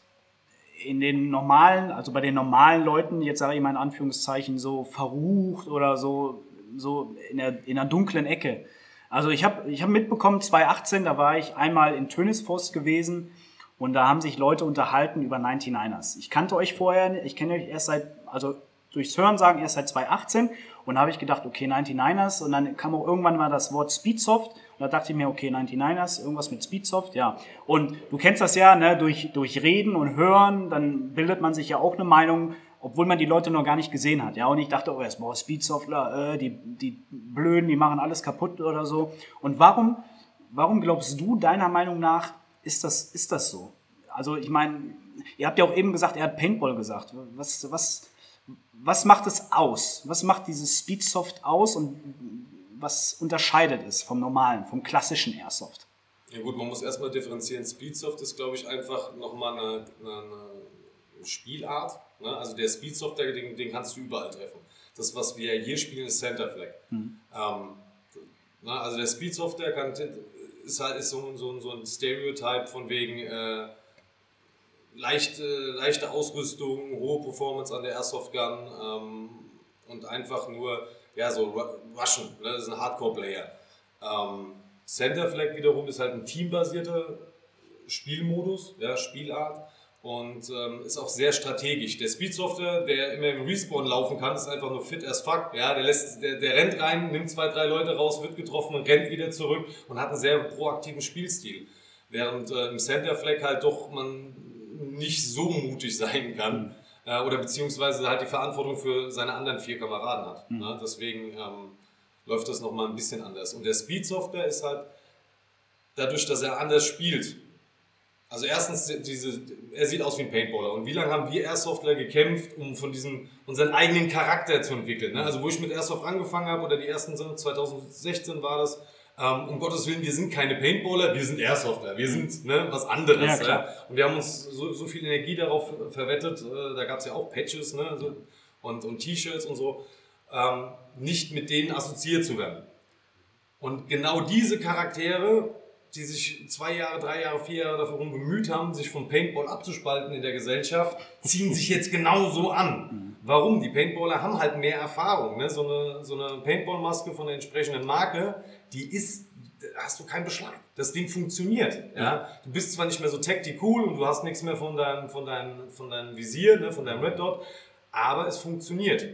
in den normalen, also bei den normalen Leuten, jetzt sage ich mal in Anführungszeichen, so verrucht oder so, so in der, in der dunklen Ecke? Also ich habe ich hab mitbekommen, 2018, da war ich einmal in Tönisforst gewesen und da haben sich Leute unterhalten über 99ers. Ich kannte euch vorher, ich kenne euch erst seit, also durchs Hören sagen, erst seit 2018 und da habe ich gedacht, okay, 99ers und dann kam auch irgendwann mal das Wort Speedsoft da dachte ich mir, okay, 99ers, irgendwas mit Speedsoft, ja. Und du kennst das ja, ne, durch, durch Reden und Hören, dann bildet man sich ja auch eine Meinung, obwohl man die Leute noch gar nicht gesehen hat, ja. Und ich dachte, oh, erst, boah, Speedsoftler, äh, die, die Blöden, die machen alles kaputt oder so. Und warum, warum glaubst du, deiner Meinung nach, ist das, ist das so? Also, ich meine, ihr habt ja auch eben gesagt, er hat Paintball gesagt. Was, was, was macht es aus? Was macht dieses Speedsoft aus und was unterscheidet es vom normalen, vom klassischen Airsoft? Ja gut, man muss erstmal differenzieren. Speedsoft ist, glaube ich, einfach nochmal eine, eine, eine Spielart. Ne? Also der Speedsoft, den, den kannst du überall treffen. Das, was wir hier spielen, ist Center Flag. Mhm. Ähm, na, ne? also der Speedsoft, der kann, ist halt ist so, so, so ein Stereotype von wegen äh, leichte, leichte Ausrüstung, hohe Performance an der Airsoft Gun ähm, und einfach nur ja, so Rushen. Ne? Das ist ein Hardcore-Player. Ähm, Center Flag wiederum ist halt ein teambasierter Spielmodus, ja, Spielart und ähm, ist auch sehr strategisch. Der Speedsofter, der immer im Respawn laufen kann, ist einfach nur fit as fuck. Ja, der, lässt, der, der rennt rein, nimmt zwei, drei Leute raus, wird getroffen rennt wieder zurück und hat einen sehr proaktiven Spielstil. Während äh, im Center Flag halt doch man nicht so mutig sein kann. Äh, oder beziehungsweise halt die Verantwortung für seine anderen vier Kameraden hat. Mhm. Ne? Deswegen ähm, läuft das nochmal ein bisschen anders. Und der Speedsofter ist halt dadurch, dass er anders spielt, also erstens, diese, er sieht aus wie ein Paintballer. Und wie lange haben wir Airsoftler gekämpft, um von diesem unseren eigenen Charakter zu entwickeln? Ne? Also wo ich mit Airsoft angefangen habe, oder die ersten sind, 2016 war das, ähm, um Gottes Willen, wir sind keine Paintballer, wir sind Airsofter, wir sind ne, was anderes. Ja, ja? Und wir haben uns so, so viel Energie darauf verwettet, äh, da gab es ja auch Patches ne, so, und, und T-Shirts und so, ähm, nicht mit denen assoziiert zu werden. Und genau diese Charaktere die sich zwei Jahre, drei Jahre, vier Jahre darum bemüht haben, sich vom Paintball abzuspalten in der Gesellschaft, ziehen sich jetzt genauso an. Warum? Die Paintballer haben halt mehr Erfahrung. Ne? So eine, so eine Paintball-Maske von der entsprechenden Marke, die ist, da hast du keinen Beschlag. Das Ding funktioniert. Ja? Du bist zwar nicht mehr so tacti cool und du hast nichts mehr von deinem, von deinem, von deinem Visier, ne? von deinem Red Dot, aber es funktioniert.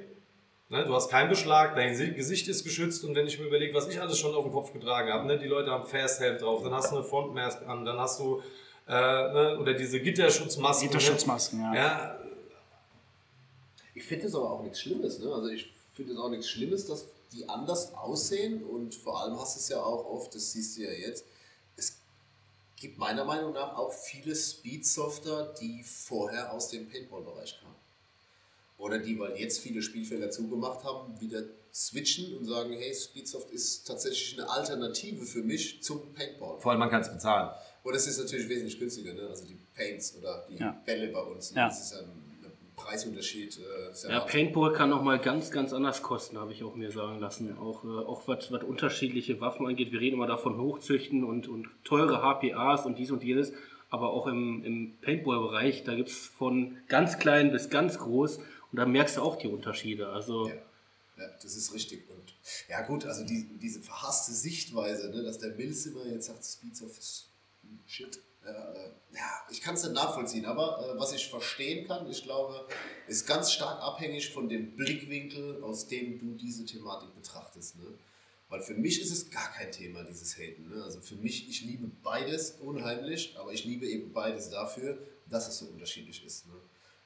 Ne, du hast keinen Beschlag, dein Gesicht ist geschützt und wenn ich mir überlege, was ich alles schon auf dem Kopf getragen habe, ne, die Leute haben Fast Help drauf, dann hast du eine Frontmask an, dann hast du äh, ne, oder diese Gitterschutzmasken. Gitterschutzmasken, ja. ja. Ich finde es aber auch nichts Schlimmes. Ne? Also ich finde es auch nichts Schlimmes, dass die anders aussehen und vor allem hast du es ja auch oft, das siehst du ja jetzt, es gibt meiner Meinung nach auch viele Speedsofter, die vorher aus dem Paintball-Bereich kamen. Oder die, weil jetzt viele Spielfelder zugemacht haben, wieder switchen und sagen, hey, Speedsoft ist tatsächlich eine Alternative für mich zum Paintball. Vor allem man kann es bezahlen. Und es ist natürlich wesentlich günstiger, ne? also die Paints oder die ja. Bälle bei uns. Ja. Das ist ein, ein Preisunterschied. Äh, ja, Paintball kann nochmal ganz, ganz anders kosten, habe ich auch mir sagen lassen. Auch, äh, auch was, was unterschiedliche Waffen angeht. Wir reden immer davon Hochzüchten und, und teure HPAs und dies und jenes. Aber auch im, im Paintball-Bereich, da gibt es von ganz klein bis ganz groß und da merkst du auch die Unterschiede. Also ja. ja das ist richtig. Und ja gut, also die, diese verhasste Sichtweise, ne, dass der Mills immer jetzt sagt, Speeds of Shit. Äh, ja, ich kann es nicht nachvollziehen, aber äh, was ich verstehen kann, ich glaube, ist ganz stark abhängig von dem Blickwinkel, aus dem du diese Thematik betrachtest. Ne? Weil für mich ist es gar kein Thema, dieses Haten. Ne? Also für mich, ich liebe beides unheimlich, aber ich liebe eben beides dafür, dass es so unterschiedlich ist. Ne?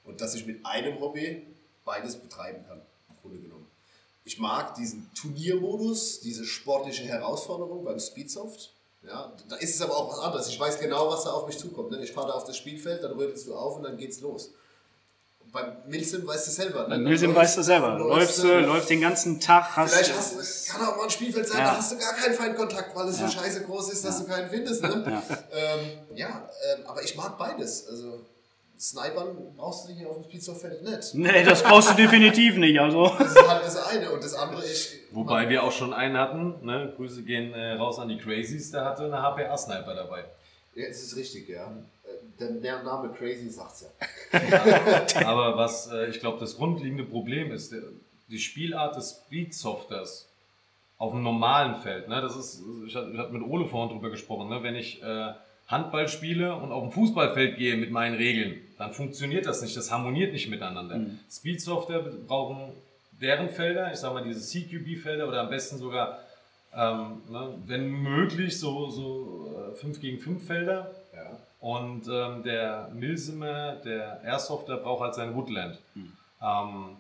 Und dass ich mit einem Hobby beides betreiben kann, im Grunde genommen. Ich mag diesen Turniermodus, diese sportliche Herausforderung beim Speedsoft. Ja, da ist es aber auch was anderes. Ich weiß genau, was da auf mich zukommt. Ne? Ich fahre da auf das Spielfeld, dann rüttelst du auf und dann geht's los. Und beim Milsim weißt du selber. Ne? Beim Milsim weißt du selber. Läufst du, läufst den ganzen Tag. Hast vielleicht hast du, kann auch mal ein Spielfeld sein, ja. da hast du gar keinen Feindkontakt, weil es ja. so scheiße groß ist, dass ja. du keinen findest. Ne? ja, ähm, ja ähm, aber ich mag beides. Also Snipern brauchst du hier auf dem Speedsoftfeld nicht. Nee, das brauchst du definitiv nicht. Also. Das ist halt das eine und das andere ist. Wobei wir auch schon einen hatten, ne? Grüße gehen äh, raus an die Crazies, der hatte eine HPA-Sniper dabei. Ja, das ist richtig, ja. Äh, der Name Crazy sagt's ja. Aber was äh, ich glaube, das grundlegende Problem ist, die Spielart des Speedsofters auf einem normalen Feld. Ne? Das ist, ich hatte mit Ole vorhin drüber gesprochen, ne? wenn ich äh, Handball spiele und auf dem Fußballfeld gehe mit meinen Regeln, dann funktioniert das nicht, das harmoniert nicht miteinander. Mhm. Speedsoftware brauchen deren Felder, ich sage mal diese CQB-Felder oder am besten sogar, ähm, ne, wenn möglich, so, so äh, 5 gegen 5 Felder. Ja. Und ähm, der Milsimer, der Airsofter braucht halt sein Woodland. Mhm. Ähm,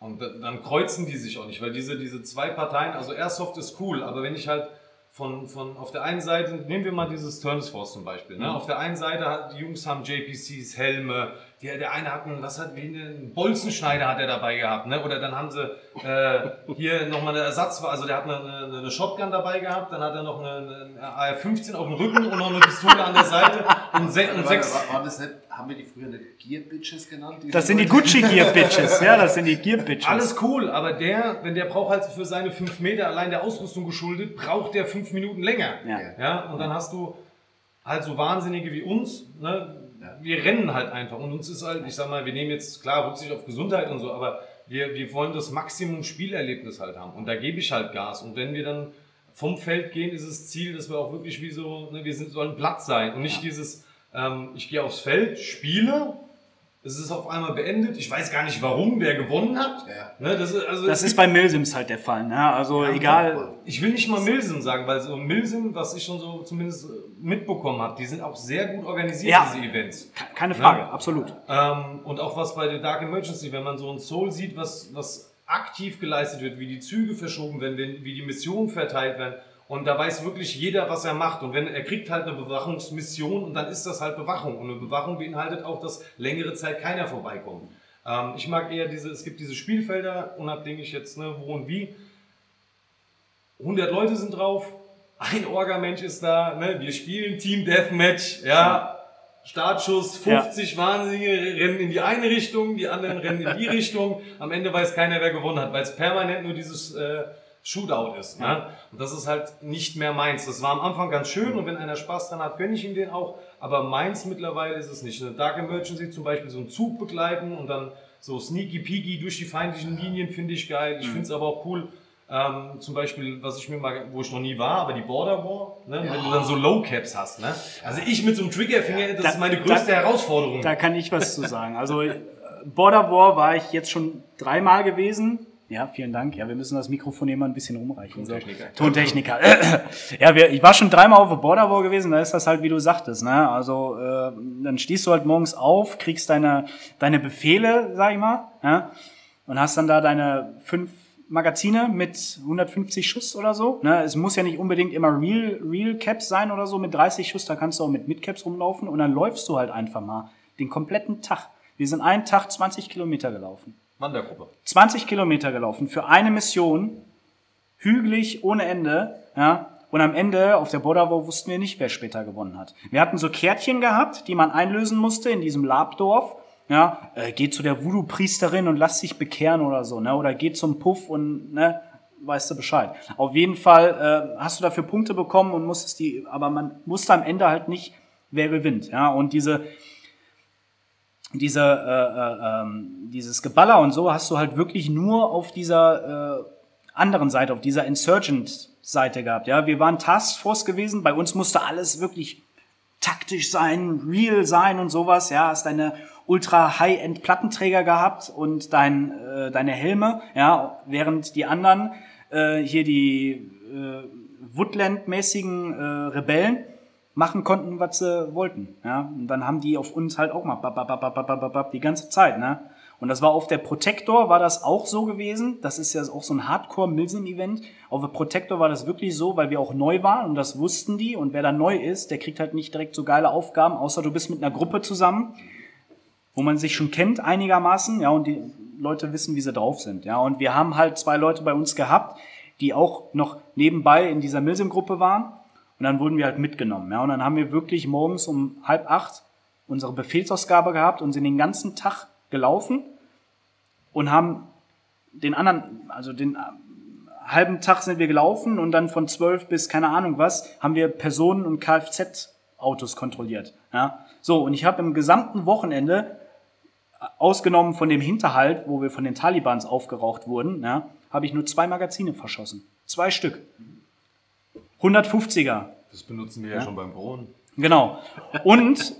und dann kreuzen die sich auch nicht, weil diese, diese zwei Parteien, also Airsoft ist cool, aber wenn ich halt von, von auf der einen Seite, nehmen wir mal dieses Turns Force zum Beispiel. Ne? Mhm. Auf der einen Seite, die Jungs haben JPCs, Helme, der, der eine hat einen, was hat, wie einen Bolzenschneider hat er dabei gehabt, ne? Oder dann haben sie äh, hier nochmal eine Ersatzwaffe, also der hat eine, eine, eine Shotgun dabei gehabt, dann hat er noch eine, eine AR-15 auf dem Rücken und noch eine Pistole an der Seite und, se und sechs. War, war das nicht, haben wir die früher nicht Gear Bitches genannt? Das sind die Gucci Gear Bitches, ja, das sind die Gear Bitches. Alles cool, aber der, wenn der braucht halt für seine fünf Meter allein der Ausrüstung geschuldet, braucht der fünf Minuten länger. Ja. Ja, und dann hast du halt so Wahnsinnige wie uns, ne? Wir rennen halt einfach. Und uns ist halt, ich sag mal, wir nehmen jetzt klar Rücksicht auf Gesundheit und so, aber wir, wir wollen das Maximum Spielerlebnis halt haben. Und da gebe ich halt Gas. Und wenn wir dann vom Feld gehen, ist das Ziel, dass wir auch wirklich wie so, ne, wir sind, sollen Platz sein und nicht dieses, ähm, ich gehe aufs Feld, spiele, es ist auf einmal beendet, ich weiß gar nicht warum, wer gewonnen hat. Ja. Ne, das ist, also Das ist bei Milsims halt der Fall, ne? Also egal. ich will nicht mal Milsim sagen, weil so Milsim, was ich schon so zumindest äh, mitbekommen habe, die sind auch sehr gut organisiert, Ja. diese Events. ke- Keine Frage, Ja. absolut. Ähm, und auch was bei der Dark Emergency, wenn man so ein Soul sieht, was, was aktiv geleistet wird, wie die Züge verschoben werden, wie die Missionen verteilt werden. Und da weiß wirklich jeder, was er macht. Und wenn er kriegt halt eine Bewachungsmission und dann ist das halt Bewachung. Und eine Bewachung beinhaltet auch, dass längere Zeit keiner vorbeikommt. Ähm, ich mag eher diese, es gibt diese Spielfelder, unabhängig jetzt, ne, wo und wie. 100 Leute sind drauf, ein Orga-Mensch ist da, ne? wir spielen Team Deathmatch, ja, Startschuss, 50 Wahnsinnige rennen in die eine Richtung, die anderen rennen in die Richtung, am Ende weiß keiner, wer gewonnen hat, weil es permanent nur dieses äh, Shootout ist. Ne? Und das ist halt nicht mehr meins. Das war am Anfang ganz schön und wenn einer Spaß dran hat, gönne ich ihm den auch, aber meins mittlerweile ist es nicht. Eine Dark Emergency zum Beispiel so einen Zug begleiten und dann so sneaky peaky durch die feindlichen Linien finde ich geil. Ich finde es aber auch cool, ähm, zum Beispiel, was ich mir mal, wo ich noch nie war, aber die Border War, ne? wenn du dann so Low Caps hast. Ne? Also ich mit so einem Triggerfinger, das Da- ist meine größte da- Herausforderung. Da kann ich was zu sagen. Also Border War war ich jetzt schon dreimal gewesen. Ja, vielen Dank. Ja, wir müssen das Mikrofon immer ein bisschen rumreichen. So. Tontechniker. Tontechniker. ja, wir, ich war schon dreimal auf der Border War gewesen, da ist das halt, wie du sagtest. Ne? Also äh, dann stehst du halt morgens auf, kriegst deine, deine Befehle, sag ich mal, ja? und hast dann da deine fünf Magazine mit 150 Schuss oder so. Ne? Es muss ja nicht unbedingt immer Real, Real Caps sein oder so mit 30 Schuss, da kannst du auch mit Mid-Caps rumlaufen und dann läufst du halt einfach mal den kompletten Tag. Wir sind einen Tag 20 Kilometer gelaufen. Wandergruppe. 20 Kilometer gelaufen für eine Mission, hügelig ohne Ende, ja. Und am Ende auf der War wussten wir nicht, wer später gewonnen hat. Wir hatten so Kärtchen gehabt, die man einlösen musste in diesem Labdorf. Ja, äh, geht zu der Voodoo-Priesterin und lass sich bekehren oder so, ne? Oder geht zum Puff und ne, weißt du Bescheid. Auf jeden Fall äh, hast du dafür Punkte bekommen und musstest die, aber man wusste am Ende halt nicht, wer gewinnt. Ja, und diese diese, äh, äh, ähm, dieses Geballer und so hast du halt wirklich nur auf dieser äh, anderen Seite, auf dieser Insurgent-Seite gehabt. Ja, wir waren Taskforce gewesen, bei uns musste alles wirklich taktisch sein, real sein und sowas. Ja, hast deine ultra High-End Plattenträger gehabt und dein, äh, deine Helme, ja, während die anderen äh, hier die äh, Woodland-mäßigen äh, Rebellen machen konnten, was sie wollten. Ja? Und dann haben die auf uns halt auch mal bap, bap, bap, bap, bap, bap, die ganze Zeit. Ne? Und das war auf der Protector, war das auch so gewesen. Das ist ja auch so ein Hardcore-Milsim-Event. Auf der Protector war das wirklich so, weil wir auch neu waren und das wussten die. Und wer da neu ist, der kriegt halt nicht direkt so geile Aufgaben, außer du bist mit einer Gruppe zusammen, wo man sich schon kennt einigermaßen. Ja, und die Leute wissen, wie sie drauf sind. Ja, und wir haben halt zwei Leute bei uns gehabt, die auch noch nebenbei in dieser Milsim-Gruppe waren. Und dann wurden wir halt mitgenommen. Ja, und dann haben wir wirklich morgens um halb acht unsere Befehlsausgabe gehabt und sind den ganzen Tag gelaufen und haben den anderen, also den ähm, halben Tag sind wir gelaufen und dann von zwölf bis keine Ahnung was haben wir Personen- und Kfz-Autos kontrolliert. Ja, so und ich habe im gesamten Wochenende äh, ausgenommen von dem Hinterhalt, wo wir von den Talibans aufgeraucht wurden, ja, habe ich nur zwei Magazine verschossen. Zwei Stück. 150er. Das benutzen wir ja, schon beim Brunnen. Genau. Und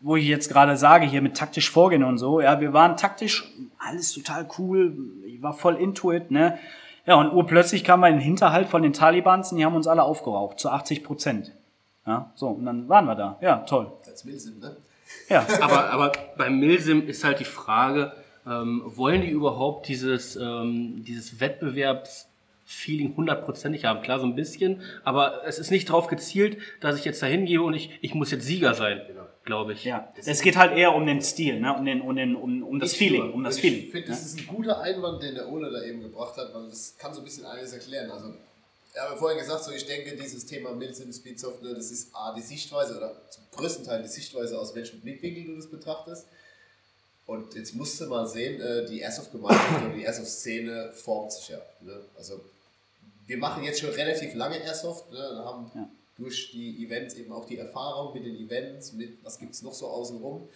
wo ich jetzt gerade sage, hier mit taktisch vorgehen und so, ja, wir waren taktisch alles total cool, ich war voll into it, ne? Ja, und urplötzlich kam ein Hinterhalt von den Talibans und die haben uns alle aufgeraucht, zu 80 Prozent. Ja, so, und dann waren wir da. Ja, toll. Als Milsim, ne? Ja, Aber, aber beim Milsim ist halt die Frage, ähm, wollen die überhaupt dieses, ähm, dieses Wettbewerbsfeeling hundertprozentig haben? Klar, so ein bisschen, aber es ist nicht darauf gezielt, dass ich jetzt dahin gehe und ich, ich muss jetzt Sieger sein. glaube ich. Ja, es geht halt eher um den Stil, ne? um, den, um, den, um, um das Ich Feeling. Um das ich Feeling. finde, ne? das ist ein guter Einwand, den der Ole da eben gebracht hat, weil das kann so ein bisschen eines erklären. Also, ich habe vorhin gesagt, so ich denke, dieses Thema Mills im Speedsoft, ne, das ist A, die Sichtweise oder zum größten Teil die Sichtweise, aus welchem Blickwinkel du das betrachtest. Und jetzt musst du mal sehen, äh, die Airsoft-Gemeinschaft oder die Airsoft-Szene formt sich ja. Ne? Also, wir machen jetzt schon relativ lange Airsoft, ne, und haben Ja. durch die Events eben auch die Erfahrung mit den Events, mit was gibt es noch so außenrum.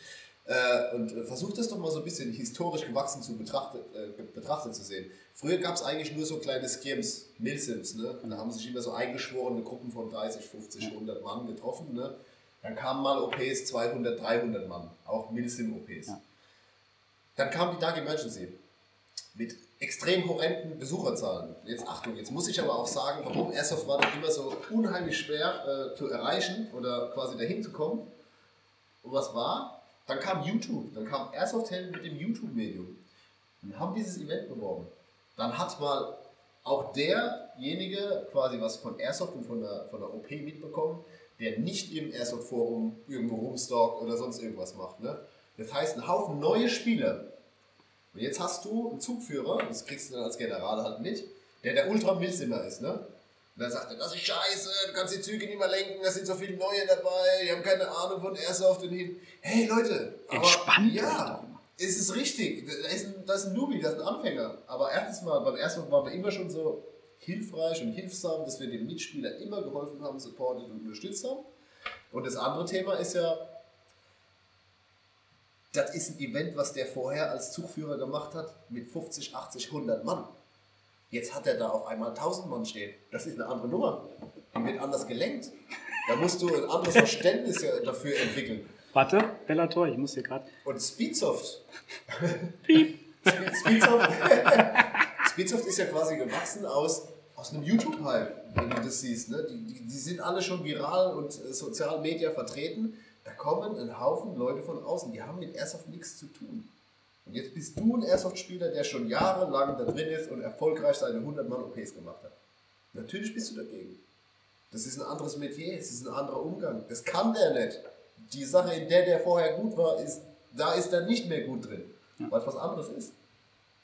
Äh, und äh, versucht das doch mal so ein bisschen historisch gewachsen zu betrachtet, äh, betrachtet zu sehen. Früher gab es eigentlich nur so kleine Skims, Milsims, ne? Und da haben sich immer so eingeschworene Gruppen von 30, 50, 100 Mann getroffen, ne? Dann kamen mal OPs 200, 300 Mann, auch Milsim-OPs. Ja. Dann kam die Dark Emergency mit extrem horrenden Besucherzahlen. Jetzt Achtung, jetzt muss ich aber auch sagen, warum Airsoft war doch immer so unheimlich schwer äh, zu erreichen oder quasi dahin zu kommen. Und was war? Dann kam YouTube, dann kam Airsoft Helden mit dem YouTube-Medium. Wir haben dieses Event beworben. Dann hat mal auch derjenige quasi was von Airsoft und von der, von der OP mitbekommen, der nicht im Airsoft-Forum irgendwo rumstalkt oder sonst irgendwas macht. Ne? Das heißt, ein Haufen neue Spieler. Und jetzt hast du einen Zugführer, das kriegst du dann als General halt mit, der der Ultra-Milsimmer ist. Ne? Und dann sagt er, das ist scheiße, du kannst die Züge nicht mehr lenken, da sind so viele Neue dabei, die haben keine Ahnung von Airsoft und hin. Hey Leute, aber, Entspannt ja, mal. es ist richtig, da ist, ein, da ist ein Newbie, da ist ein Anfänger. Aber erstens mal, beim Airsoft waren wir immer schon so hilfreich und hilfsam, dass wir den Mitspielern immer geholfen haben, supportet und unterstützt haben. Und das andere Thema ist ja, das ist ein Event, was der vorher als Zugführer gemacht hat, mit 50, 80, 100 Mann. Jetzt hat er da auf einmal 1000 Mann stehen. Das ist eine andere Nummer. Die wird anders gelenkt. Da musst du ein anderes Verständnis dafür entwickeln. Warte, Bellator, ich muss hier gerade. Und Speedsoft. Piep. Speed- Speedsoft, Speedsoft ist ja quasi gewachsen aus, aus einem YouTube-Hype, wenn du das siehst. Ne? Die, die, die sind alle schon viral und äh, sozial Media vertreten. Da kommen ein Haufen Leute von außen, die haben mit Airsoft nichts zu tun. Und jetzt bist du ein Airsoft-Spieler, der schon jahrelang da drin ist und erfolgreich seine 100 Mann OPs gemacht hat. Natürlich bist du dagegen. Das ist ein anderes Metier, es ist ein anderer Umgang. Das kann der nicht. Die Sache, in der der vorher gut war, ist, da ist er nicht mehr gut drin. Weil es was anderes ist.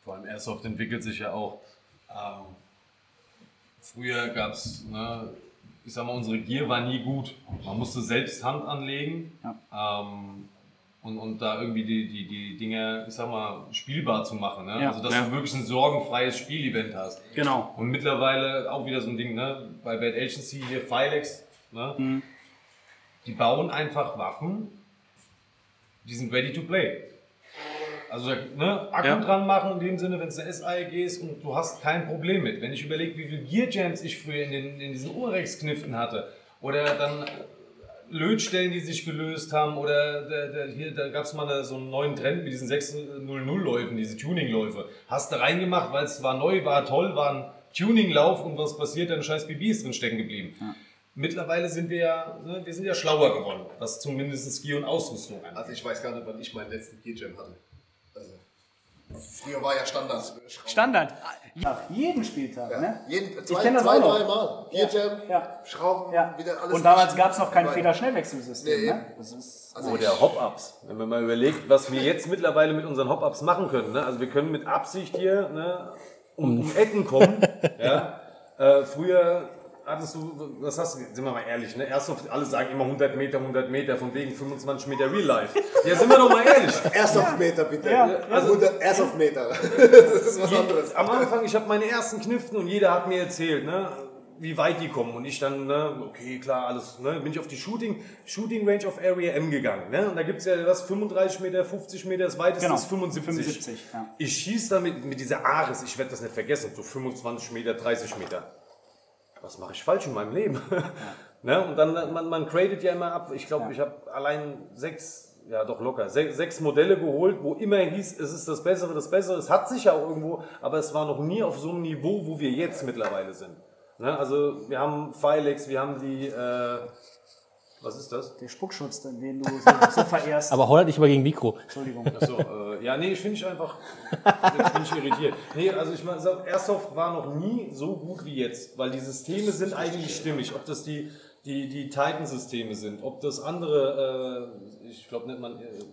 Vor allem Airsoft entwickelt sich ja auch. Ähm, früher gab es, ne, ich sag mal, unsere Gear war nie gut. Man musste selbst Hand anlegen ähm, und, und da irgendwie die, die, die Dinge, ich sag mal, spielbar zu machen. Ne? Ja. Also, dass Ja. du wirklich ein sorgenfreies Spielevent hast. Genau. Und mittlerweile auch wieder so ein Ding, ne? bei Bad Agency hier, Filex, ne? Mhm. die bauen einfach Waffen, die sind ready to play. Also ne, Akku Ja. dran machen in dem Sinne, wenn es eine SAEG ist und du hast kein Problem mit. Wenn ich überlege, wie viele Gear Jams ich früher in, den, in diesen Urex-Kniften hatte oder dann Lötstellen, die sich gelöst haben oder der, der, hier, da gab es mal eine, so einen neuen Trend mit diesen 600-Läufen, diese Tuning-Läufe. Hast du reingemacht, weil es war neu, war toll, war ein Tuning-Lauf und was passiert, dann scheiß BB ist drin stecken geblieben. Mittlerweile sind wir ja, ne, wir sind ja schlauer geworden, was zumindest Ski und Ausrüstung angeht. Also ich weiß gar nicht, wann ich meinen letzten Gear Jam hatte. Früher war ja Standard. Schrauben. Standard. Nach jedem Spieltag, Ja. ne? Jeden, Ich zwei, kenn das zwei auch noch. drei Mal. Gear Jam, Ja. Schrauben, Ja. wieder alles. Und damals gab es noch kein Federschnellwechselsystem, Nee, ne? Das ist Also Oder ich- Hop-Ups. Wenn man mal überlegt, was wir jetzt mittlerweile mit unseren Hop-Ups machen können. Ne? Also wir können mit Absicht hier ne, um, um Ecken kommen. ja? äh, früher hattest du, was hast du, sind wir mal ehrlich, ne? Erst auf, alle sagen immer 100 Meter, 100 Meter, von wegen 25 Meter Real Life. Ja, sind wir doch mal ehrlich. Airsoft-Meter bitte. Ja, ja. Also 100 Airsoft-Meter. das ist was anderes. Am Anfang, ich habe meine ersten Kniften und jeder hat mir erzählt, ne, wie weit die kommen. Und ich dann, ne, okay, klar, alles, ne, bin ich auf die Shooting, Shooting Range of Area M gegangen. Ne? Und da gibt es ja was, 35 Meter, 50 Meter, das weiteste Genau, ist 75. 75, ja. Ich schieße damit mit dieser Ares, ich werde das nicht vergessen, so 25 Meter, 30 Meter. Was mache ich falsch in meinem Leben? ne? Und dann, man, man gradet ja immer ab. Ich glaube, ich habe allein sechs, ja doch locker, sechs, sechs Modelle geholt, wo immer hieß, es ist das Bessere, das Bessere. Es hat sich ja auch irgendwo, aber es war noch nie auf so einem Niveau, wo wir jetzt mittlerweile sind. Ne? Also wir haben Filex, wir haben die, äh, was ist das? der Spuckschutz, den du so, so verehrst. Aber hol dich mal gegen Mikro. Entschuldigung. So, äh, ja, nee, ich finde ich einfach, jetzt bin ich irritiert. Nee, also ich meine, Airsoft war noch nie so gut wie jetzt, weil die Systeme sind eigentlich stimmig. Ob das die, die, die Titan-Systeme sind, ob das andere, äh, ich glaube nicht man. Äh,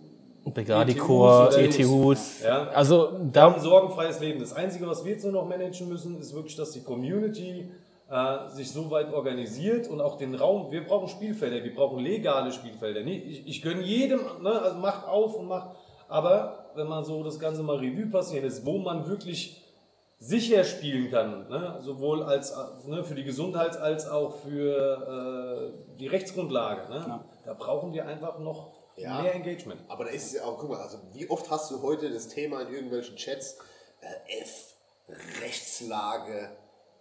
Begradicor, ETUs ETUs. Ja. Also Wir da haben ein sorgenfreies Leben. Das Einzige, was wir jetzt nur noch managen müssen, ist wirklich, dass die Community äh, sich so weit organisiert und auch den Raum. Wir brauchen Spielfelder, wir brauchen legale Spielfelder. Nee, ich, ich gönne jedem, ne, also macht auf und macht. Aber wenn man so das Ganze mal Revue passieren lässt, wo man wirklich sicher spielen kann, ne, sowohl als ne, für die Gesundheit als auch für äh, die Rechtsgrundlage, ne, da brauchen wir einfach noch Ja. mehr Engagement. Aber da ist es ja auch, guck mal, also wie oft hast du heute das Thema in irgendwelchen Chats, äh, F, Rechtslage.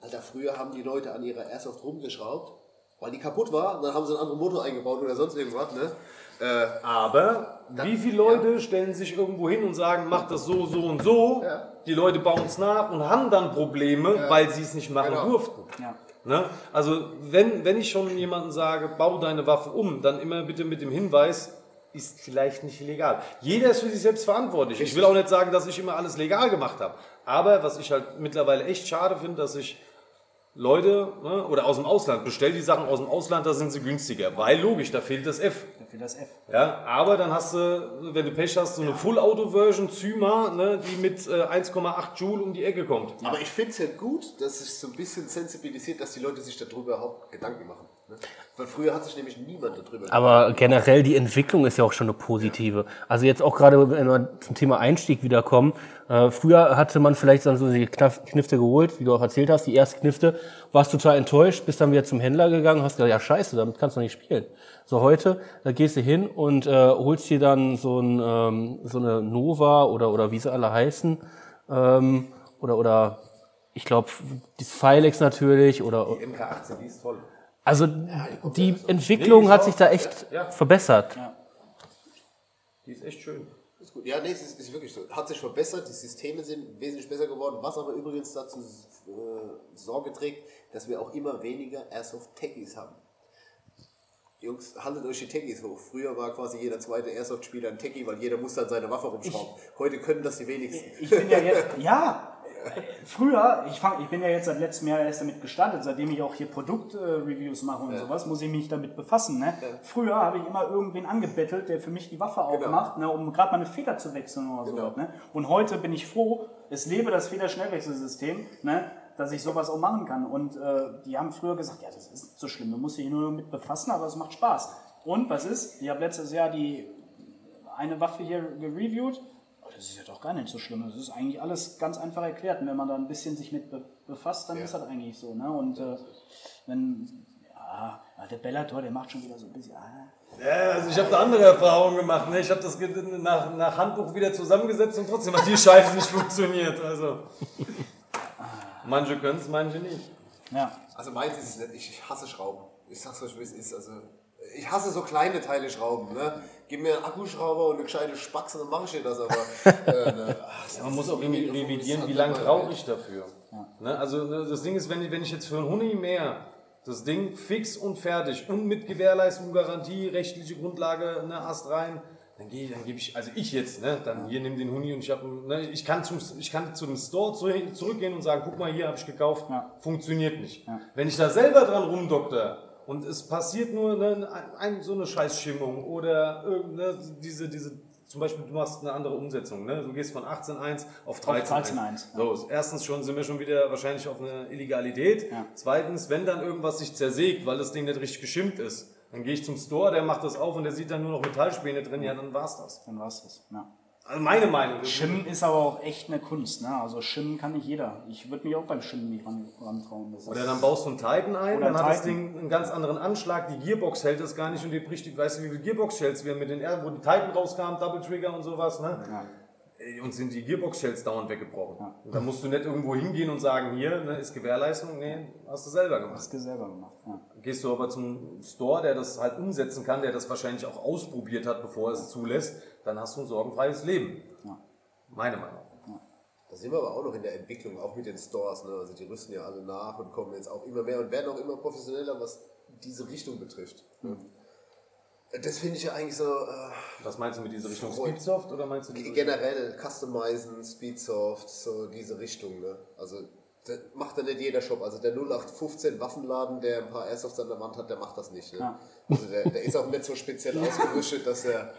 Alter, früher haben die Leute an ihrer Airsoft rumgeschraubt, weil die kaputt war, und dann haben sie einen anderen Motor eingebaut oder sonst irgendwas, ne? Äh, Aber wie viele Leute stellen sich irgendwo hin und sagen, mach das so, so und so? Ja. Die Leute bauen es nach und haben dann Probleme, weil sie es nicht machen Genau. durften. Ja. Ne? Also wenn, wenn ich schon jemanden sage, bau deine Waffe um, dann immer bitte mit dem Hinweis, ist vielleicht nicht legal. Jeder ist für sich selbst verantwortlich. Ich will auch nicht sagen, dass ich immer alles legal gemacht habe. Aber was ich halt mittlerweile echt schade finde, dass ich Leute ne, oder aus dem Ausland, bestell die Sachen aus dem Ausland, da sind sie günstiger. Weil logisch, da fehlt das F. Für das F. Ja, aber dann hast du, wenn du Pech hast, so eine Full-Auto-Version Zyma, ne, die mit äh, 1,8 Joule um die Ecke kommt. Aber ich finde es ja gut, dass sich so ein bisschen sensibilisiert, dass die Leute sich darüber überhaupt Gedanken machen. Ne? Weil früher hat sich nämlich niemand darüber Aber generell die Entwicklung ist ja auch schon eine positive. Also jetzt auch gerade, wenn wir zum Thema Einstieg wiederkommen. Äh, früher hatte man vielleicht dann so die Knifte geholt, wie du auch erzählt hast, die erste Knifte, warst total enttäuscht, bist dann wieder zum Händler gegangen, hast gesagt, ja scheiße, damit kannst du nicht spielen. So heute, da gehst du hin und äh, holst dir dann so, ein, ähm, so eine Nova oder, oder wie sie alle heißen, ähm, oder, oder ich glaube, die Filex natürlich, oder Die MK18, die ist toll. Also die Entwicklung Nee, hat sich da echt ja, ja. verbessert. Die ist echt schön. Ist gut. Ja, nee, es ist, ist wirklich so. Hat sich verbessert, die Systeme sind wesentlich besser geworden, was aber übrigens dazu äh, Sorge trägt, dass wir auch immer weniger Airsoft-Techies haben. Jungs, haltet euch die Techies hoch. Früher war quasi jeder zweite Airsoft-Spieler ein Techie, weil jeder musste an seine Waffe rumschrauben. Heute können das die wenigsten. Ich bin ja jetzt, ja, früher, ich, fang, ich bin ja jetzt seit letztem Jahr erst damit gestartet, seitdem ich auch hier Produktreviews mache und sowas, muss ich mich damit befassen. Ne? Früher habe ich immer irgendwen angebettelt, der für mich die Waffe aufmacht, ne, um gerade meine Feder zu wechseln oder Genau. so. Ne? Und heute bin ich froh, es lebe das Federschnellwechselsystem, ne? dass ich sowas auch machen kann. Und äh, die haben früher gesagt, ja, das ist nicht so schlimm, du musst dich nur damit befassen, aber es macht Spaß. Und was ist? Ich habe letztes Jahr die eine Waffe hier gereviewt. Das ist ja doch gar nicht so schlimm. Das ist eigentlich alles ganz einfach erklärt. Und wenn man da ein bisschen sich mit be befasst, dann ist das eigentlich so. Ne? Und äh, wenn, ja, der Bellator, der macht schon wieder so ein bisschen. Ah, Ja, also ich habe da andere Erfahrungen gemacht. Ne? Ich habe das nach, nach Handbuch wieder zusammengesetzt und trotzdem hat die Scheiße nicht funktioniert. Also manche können es, manche nicht. ja. Also meins ist es nicht. Ich hasse Schrauben. Ich sag's euch, wie es ist. Also, ich hasse so kleine Teile Schrauben. Ne? Gib mir einen Akkuschrauber und eine gescheite Spax und dann mache ich dir das. Aber äh, ne, ach, Man muss auch irgendwie revidieren, wie lange brauche ich dafür. Ne? Also ne, das Ding ist, wenn ich, wenn ich jetzt für einen Huni mehr das Ding fix und fertig und mit Gewährleistung, Garantie, rechtliche Grundlage, ne, Ast rein, dann gehe ich, dann gebe ich, also ich jetzt, ne, dann hier nimm den Huni und ich habe, ne, ich kann zum, ich kann zu dem Store zu, zurückgehen und sagen, guck mal, hier habe ich gekauft, Ja. funktioniert nicht. Wenn ich da selber dran rumdokter und es passiert nur ne, ein, ein, so eine Scheißschimmung oder irgendeine, diese, diese, zum Beispiel, du machst eine andere Umsetzung, ne? du gehst von 18.1 auf 13.1. 13.1, So, erstens schon sind wir schon wieder wahrscheinlich auf eine Illegalität. Ja. Zweitens, wenn dann irgendwas sich zersägt, weil das Ding nicht richtig geschimmt ist, dann gehe ich zum Store, der macht das auf und der sieht dann nur noch Metallspäne drin, ja, dann war's das. Dann war's das. Ja. Also meine Meinung. Schimmen ist aber auch echt eine Kunst. Ne? Also Schimmen kann nicht jeder. Ich würde mich auch beim Schimmen nicht ran- rantrauen. Das Oder dann baust du einen Titan ein, Oder dann hat das. Ding einen ganz anderen Anschlag, die Gearbox hält das gar nicht und die bricht, die- weißt du, wie viele Gearbox-Shells wir mit den R, wo die Titan rauskam, Double Trigger und sowas, ne? Ey, Und sind die Gearbox-Shells dauernd weggebrochen. Und da musst du nicht irgendwo hingehen und sagen, hier, ne, ist Gewährleistung, nee, hast du selber gemacht. Hast du selber gemacht. Ja. Gehst du aber zum Store, der das halt umsetzen kann, der das wahrscheinlich auch ausprobiert hat, bevor er es zulässt, dann hast du ein sorgenfreies Leben. Ja. Meine Meinung. Da sind wir aber auch noch in der Entwicklung, auch mit den Stores. Ne? Also die rüsten ja alle nach und kommen jetzt auch immer mehr und werden auch immer professioneller, was diese Richtung betrifft. Ne? Das finde ich ja eigentlich so äh, Was meinst du mit dieser Richtung. Speedsoft oder meinst du diese generell Customizen, Speedsoft, so diese Richtung. Ne? Also Das macht dann nicht jeder Shop. Also der 0815 Waffenladen, der ein paar Airsofts an der Wand hat, der macht das nicht. Ne? Ja. Also der, der ist auch nicht so speziell ausgerüstet, dass er.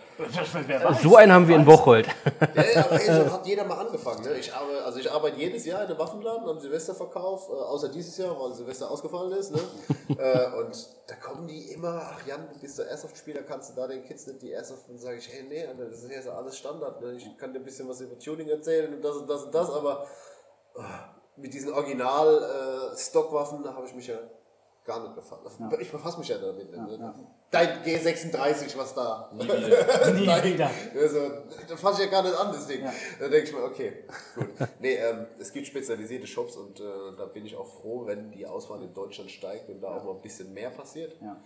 So einen haben wir in Bocholt. Ja, ja, aber hey, so hat jeder mal angefangen. Ne? Ich, arbeite, also ich arbeite jedes Jahr in einem Waffenladen am Silvesterverkauf, äh, außer dieses Jahr, weil Silvester ausgefallen ist. Ne? äh, und da kommen die immer, ach Jan, du bist der Airsoft-Spieler, kannst du da den Kids nicht die Airsoft? Und sage ich, hey, nee, Alter, das ist ja so alles Standard. Ne? Ich kann dir ein bisschen was über Tuning erzählen und das und das und das, aber oh, mit diesen Original-Stockwaffen, da habe ich mich ja gar nicht befasst. Ich befasse mich ja damit. ne? Dein G36, was da. Nie wieder. Also, da fasse ich ja gar nicht an, das Ding. Da denke ich mir, okay, gut. Nee, ähm, es gibt spezialisierte Shops und äh, da bin ich auch froh, wenn die Auswahl in Deutschland steigt und da auch mal ein bisschen mehr passiert. Ja.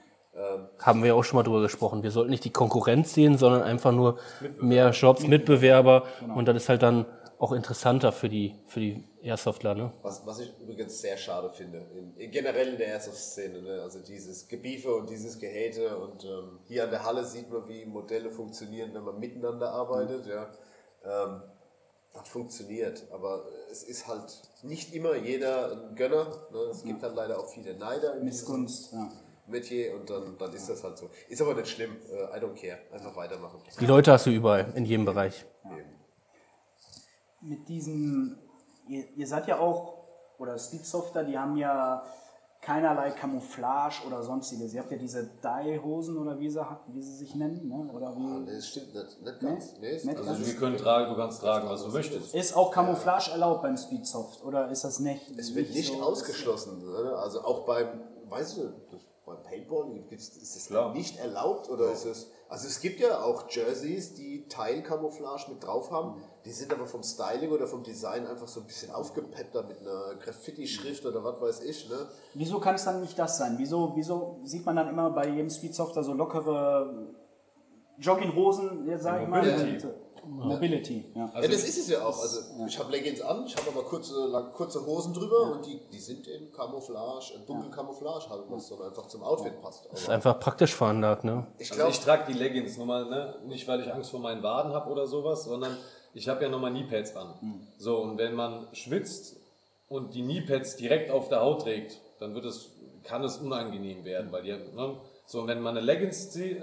Haben wir auch schon mal drüber gesprochen. Wir sollten nicht die Konkurrenz sehen, sondern einfach nur mehr Shops, Mitbewerber. Und das ist halt dann auch interessanter für die, für die Airsoftler. Ne? Was, was ich übrigens sehr schade finde, in, in generell in der Airsoft-Szene, ne? also dieses Gebiefe und dieses Gehate und ähm, hier an der Halle sieht man, wie Modelle funktionieren, wenn man miteinander arbeitet, ja. Ähm, das funktioniert, aber es ist halt nicht immer jeder ein Gönner. Ne? Es gibt halt leider auch viele Neider in diesem Missgunst. Ja. Metier und dann, dann ist das halt so. Ist aber nicht schlimm, äh, I don't care, einfach weitermachen. Die Leute hast du überall, in jedem Bereich. Mit diesen, ihr, ihr seid ja auch, oder Speedsofter, die haben ja keinerlei Camouflage oder sonstiges. Ihr habt ja diese Dye-Hosen oder wie sie, wie sie sich nennen, ne? oder Ah, wie? nee, das stimmt nicht, nicht ganz. Nee, Nicht also wir können tragen, du kannst tragen, was du möchtest. Ist auch Camouflage erlaubt beim Speedsoft oder ist das nicht? Es wird nicht so- ausgeschlossen. Ne? Also auch beim, weißt du, beim Paintball gibt's, ist es Klar. nicht erlaubt oder ist es. Also es gibt ja auch Jerseys, die Teilcamouflage mit drauf haben. Die sind aber vom Styling oder vom Design einfach so ein bisschen aufgepeppter mit einer Graffiti-Schrift oder was weiß ich. Ne? Wieso kann es dann nicht das sein? Wieso, wieso sieht man dann immer bei jedem Speedsofter so lockere Jogginghosen, ja, sag ich mal? Mobility. äh, Mobility, ja. ja, das ist es ja auch. Also ich habe Leggings an, ich habe aber kurze, lang, kurze Hosen drüber und die, die sind in Camouflage, in dunkel Camouflage halt, was dann einfach zum Outfit passt. Ist Aber einfach praktisch veranlagt. Ne? ich Also glaube, ich trage die Leggings nur mal, ne? nicht weil ich Angst vor meinen Waden habe oder sowas, sondern ich habe ja nochmal Kneepads an. So, und wenn man schwitzt und die Kneepads direkt auf der Haut trägt, dann wird es, kann es unangenehm werden, weil die, ne? So, wenn man eine Leggings äh,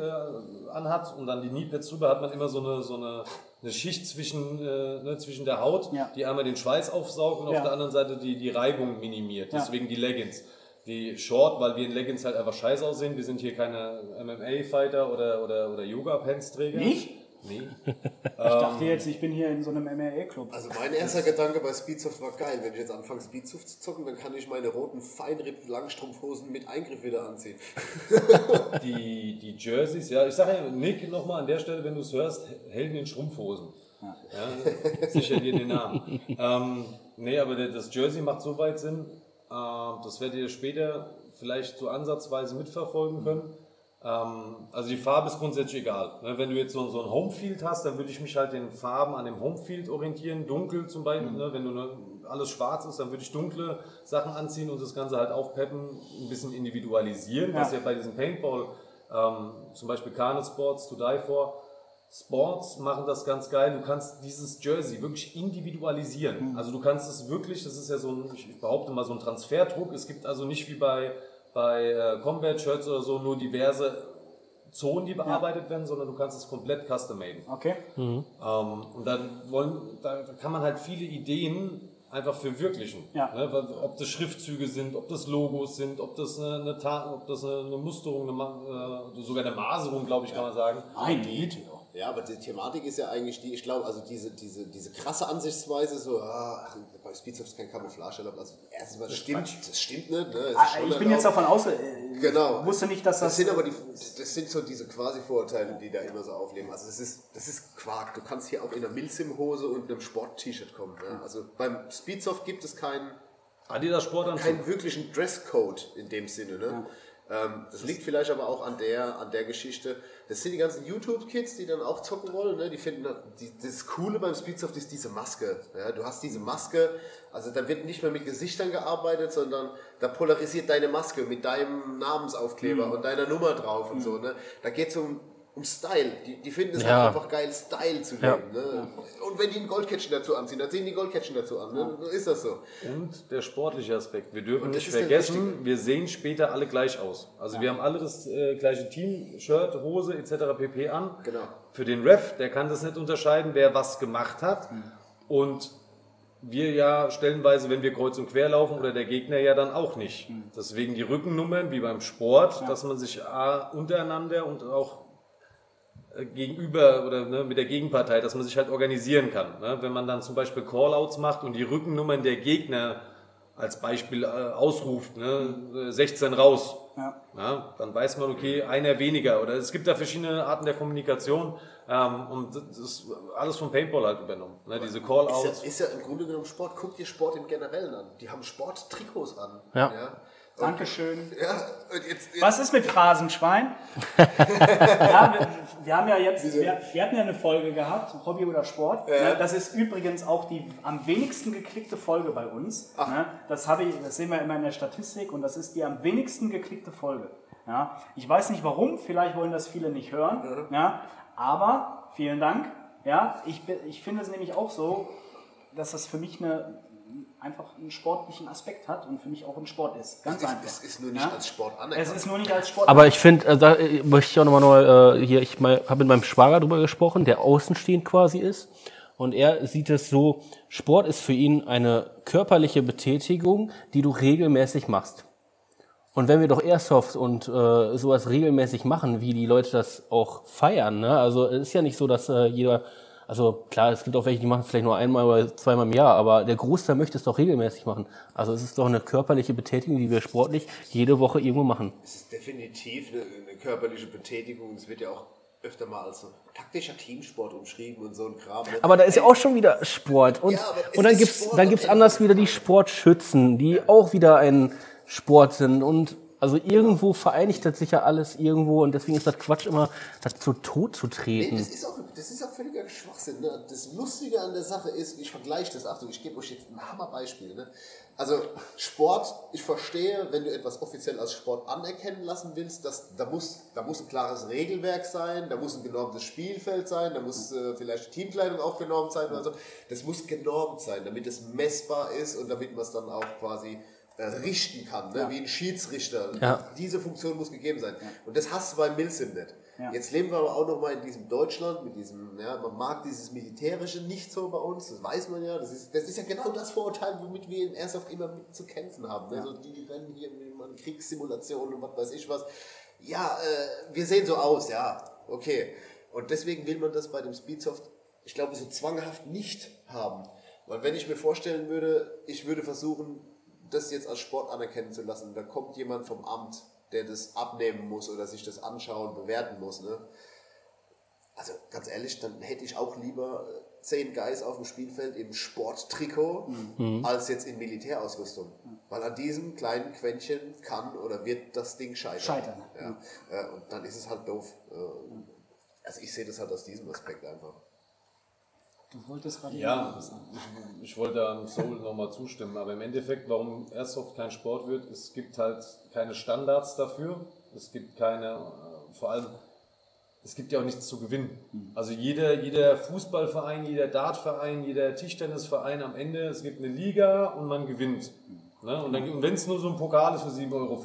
anhat und dann die Kneepads drüber, hat man immer so eine, so eine, eine Schicht zwischen, äh, ne, zwischen der Haut, Ja. die einmal den Schweiß aufsaugt und Ja. auf der anderen Seite die, die Reibung minimiert. Ja. Deswegen die Leggings. Die Short, weil wir in Leggings halt einfach scheiße aussehen. Wir sind hier keine MMA-Fighter oder, oder, oder Yoga-Pants-Träger. Nicht? Nee. Ich dachte jetzt, ich bin hier in so einem MMA-Club. Also mein erster Gedanke bei Speedsoft war geil. Wenn ich jetzt anfange Speedsoft zu zocken, dann kann ich meine roten Feinripp-Langstrumpfhosen mit Eingriff wieder anziehen. Die, die Jerseys, ja, ich sage ja, Nick nochmal an der Stelle, wenn du es hörst, Helden in Strumpfhosen. Ja, sicher dir den Namen. ähm, nee, aber das Jersey macht soweit Sinn. Äh, das werdet ihr später vielleicht so ansatzweise mitverfolgen können. Ähm, also die Farbe ist grundsätzlich egal. Ne, Wenn du jetzt so, so ein Homefield hast, dann würde ich mich halt den Farben an dem Homefield orientieren. Dunkel zum Beispiel. Ne? Wenn du nur alles schwarz ist, dann würde ich dunkle Sachen anziehen und das Ganze halt aufpeppen, ein bisschen individualisieren, was Ja. ja bei diesem Paintball, ähm, zum Beispiel Carnage Sports, To Die For, Sports machen das ganz geil. Du kannst dieses Jersey wirklich individualisieren. Also du kannst es wirklich, das ist ja so ein, ich behaupte mal so ein Transferdruck. Es gibt also nicht wie bei, bei äh, Combat Shirts oder so nur diverse Zonen, die bearbeitet werden, sondern du kannst es komplett custom maden. Okay. Ähm, und dann wollen, da, da kann man halt viele Ideen einfach verwirklichen. Ja. Ne? Ob das Schriftzüge sind, ob das Logos sind, ob das eine, eine, Ta ob das eine, eine Musterung, eine, äh, sogar eine Maserung, glaube ich, kann man sagen. Meine Güte. Ja, aber die Thematik ist ja eigentlich die, ich glaube, also diese, diese, diese krasse Ansichtsweise, so, ah, bei Speedsoft ist kein Camouflage erlaubt. Also erstens mal, das stimmt, das stimmt nicht. Ne? Ah, Ich bin jetzt davon aus, äh, Genau. ich wusste nicht, dass Das das. sind aber die, das sind so diese quasi Vorurteile, die da immer so aufleben. Also das ist, das ist Quark. Du kannst hier auch in einer Milsim-Hose und einem Sport-T-Shirt kommen. Ne? Also beim Speedsoft gibt es keinen, Adidas Sportanzug. keinen wirklichen Dresscode in dem Sinne. Ne? Ähm, das liegt vielleicht aber auch an der, an der Geschichte. Das sind die ganzen YouTube-Kids, die dann auch zocken wollen. Ne? Die finden, die, das Coole beim Speedsoft ist diese Maske. Ja? Du hast diese Maske, also da wird nicht mehr mit Gesichtern gearbeitet, sondern da polarisiert deine Maske mit deinem Namensaufkleber und deiner Nummer drauf und so. Ne? Da geht es um um Style. Die, die finden es Ja. halt einfach geil, Style zu Ja. geben. Ne? Und wenn die ein Goldkettchen dazu anziehen, dann ziehen die Goldkettchen dazu an. Ne? Dann ist das so. Und der sportliche Aspekt. Wir dürfen nicht vergessen, wir sehen später alle gleich aus. Also wir haben alle das äh, gleiche Team, Shirt, Hose etc. pp. an. Genau. Für den Ref, der kann das nicht unterscheiden, wer was gemacht hat. Mhm. Und wir ja stellenweise, wenn wir kreuz und quer laufen oder der Gegner ja dann auch nicht. Mhm. Deswegen die Rückennummern wie beim Sport, dass man sich A, untereinander und auch gegenüber oder ne, mit der Gegenpartei, dass man sich halt organisieren kann. Ne? Wenn man dann zum Beispiel Callouts macht und die Rückennummern der Gegner als Beispiel äh, ausruft, ne? äh, 16 raus, Ja. ja, dann weiß man, okay, einer weniger. Oder es gibt da verschiedene Arten der Kommunikation ähm, und das ist alles vom Paintball halt übernommen. Ne? Diese Ist Callouts. ja, ist ja im Grunde genommen Sport. Guck dir Sport im Generellen an. Die haben Sporttrikots an. Ja. Und, Dankeschön. ja, jetzt, jetzt Was ist mit Phrasenschwein? ja, wir, wir haben ja jetzt, wir, wir hatten ja eine Folge gehabt, Hobby oder Sport. Ne, Das ist übrigens auch die am wenigsten geklickte Folge bei uns. Ne, Das, habe ich, das sehen wir immer in der Statistik und das ist die am wenigsten geklickte Folge. Ja, ich weiß nicht warum, vielleicht wollen das viele nicht hören. Ja, aber vielen Dank. Ja, ich, ich finde es nämlich auch so, dass das für mich eine, einfach einen sportlichen Aspekt hat und für mich auch ein Sport ist. Ganz es, einfach. es ist nur nicht Ja? als Sport Es anerkannt. ist nur nicht als Sport. Aber ich finde, äh, da äh, möchte ich auch nochmal neu, äh, hier, ich habe mit meinem Schwager drüber gesprochen, der außenstehend quasi ist. Und er sieht es so, Sport ist für ihn eine körperliche Betätigung, die du regelmäßig machst. Und wenn wir doch Airsoft und äh, sowas regelmäßig machen, wie die Leute das auch feiern, ne? also es ist ja nicht so, dass äh, jeder, also klar, es gibt auch welche, die machen es vielleicht nur einmal oder zweimal im Jahr, aber der Großteil möchte es doch regelmäßig machen. Also es ist doch eine körperliche Betätigung, die wir sportlich jede Woche irgendwo machen. Es ist definitiv eine, eine körperliche Betätigung. Es wird ja auch öfter mal als so taktischer Teamsport umschrieben und so ein Kram. ne? Aber da ist ja auch schon wieder Sport. Und, Ja, und dann gibt's, Sport dann gibt's anders wieder die Sportschützen, die auch wieder ein Sport sind. Und also irgendwo vereinigt das sich ja alles irgendwo. Und deswegen ist das Quatsch immer, das zu tot zu Nee, treten. das ist auch, das ist auch völliger Schwachsinn. Ne? Das Lustige an der Sache ist, ich vergleiche das, Achtung, ich gebe euch jetzt ein Hammerbeispiel. Ne? Also Sport, ich verstehe, wenn du etwas offiziell als Sport anerkennen lassen willst, dass, da, muss, da muss ein klares Regelwerk sein, da muss ein genormtes Spielfeld sein, da muss äh, vielleicht die Teamkleidung auch genormt sein. oder so. das muss genormt sein, damit es messbar ist und damit man es dann auch quasi richten kann, ne? wie ein Schiedsrichter. Ja. Diese Funktion muss gegeben sein. Und das hast du bei Milsim nicht. Ja. Jetzt leben wir aber auch noch mal in diesem Deutschland mit diesem, ja, man mag dieses Militärische nicht so bei uns, das weiß man ja. Das ist, das ist ja genau das Vorurteil, womit wir in Airsoft immer mit zu kämpfen haben. Ne? So, die rennen hier mit Kriegssimulationen und was weiß ich was. Ja, äh, wir sehen so aus, ja, okay. Und deswegen will man das bei dem Speedsoft, ich glaube, so zwanghaft nicht haben. Weil wenn ich mir vorstellen würde, ich würde versuchen, das jetzt als Sport anerkennen zu lassen, da kommt jemand vom Amt, der das abnehmen muss oder sich das anschauen, bewerten muss. Ne? Also ganz ehrlich, dann hätte ich auch lieber äh, zehn Guys auf dem Spielfeld im Sporttrikot als jetzt in Militärausrüstung. Weil an diesem kleinen Quäntchen kann oder wird das Ding scheitern. Scheitern, Ja. Äh, Und dann ist es halt doof. Äh, Also ich sehe das halt aus diesem Aspekt einfach. Du wolltest gerade Ja, ich, ich wollte da Soul nochmal zustimmen, aber im Endeffekt, warum Airsoft kein Sport wird, es gibt halt keine Standards dafür, es gibt keine, äh, vor allem, es gibt ja auch nichts zu gewinnen. Also jeder, jeder Fußballverein, jeder Dartverein, jeder Tischtennisverein am Ende, es gibt eine Liga und man gewinnt. Ne? Und, dann- und wenn es nur so ein Pokal ist für 7,50 Euro.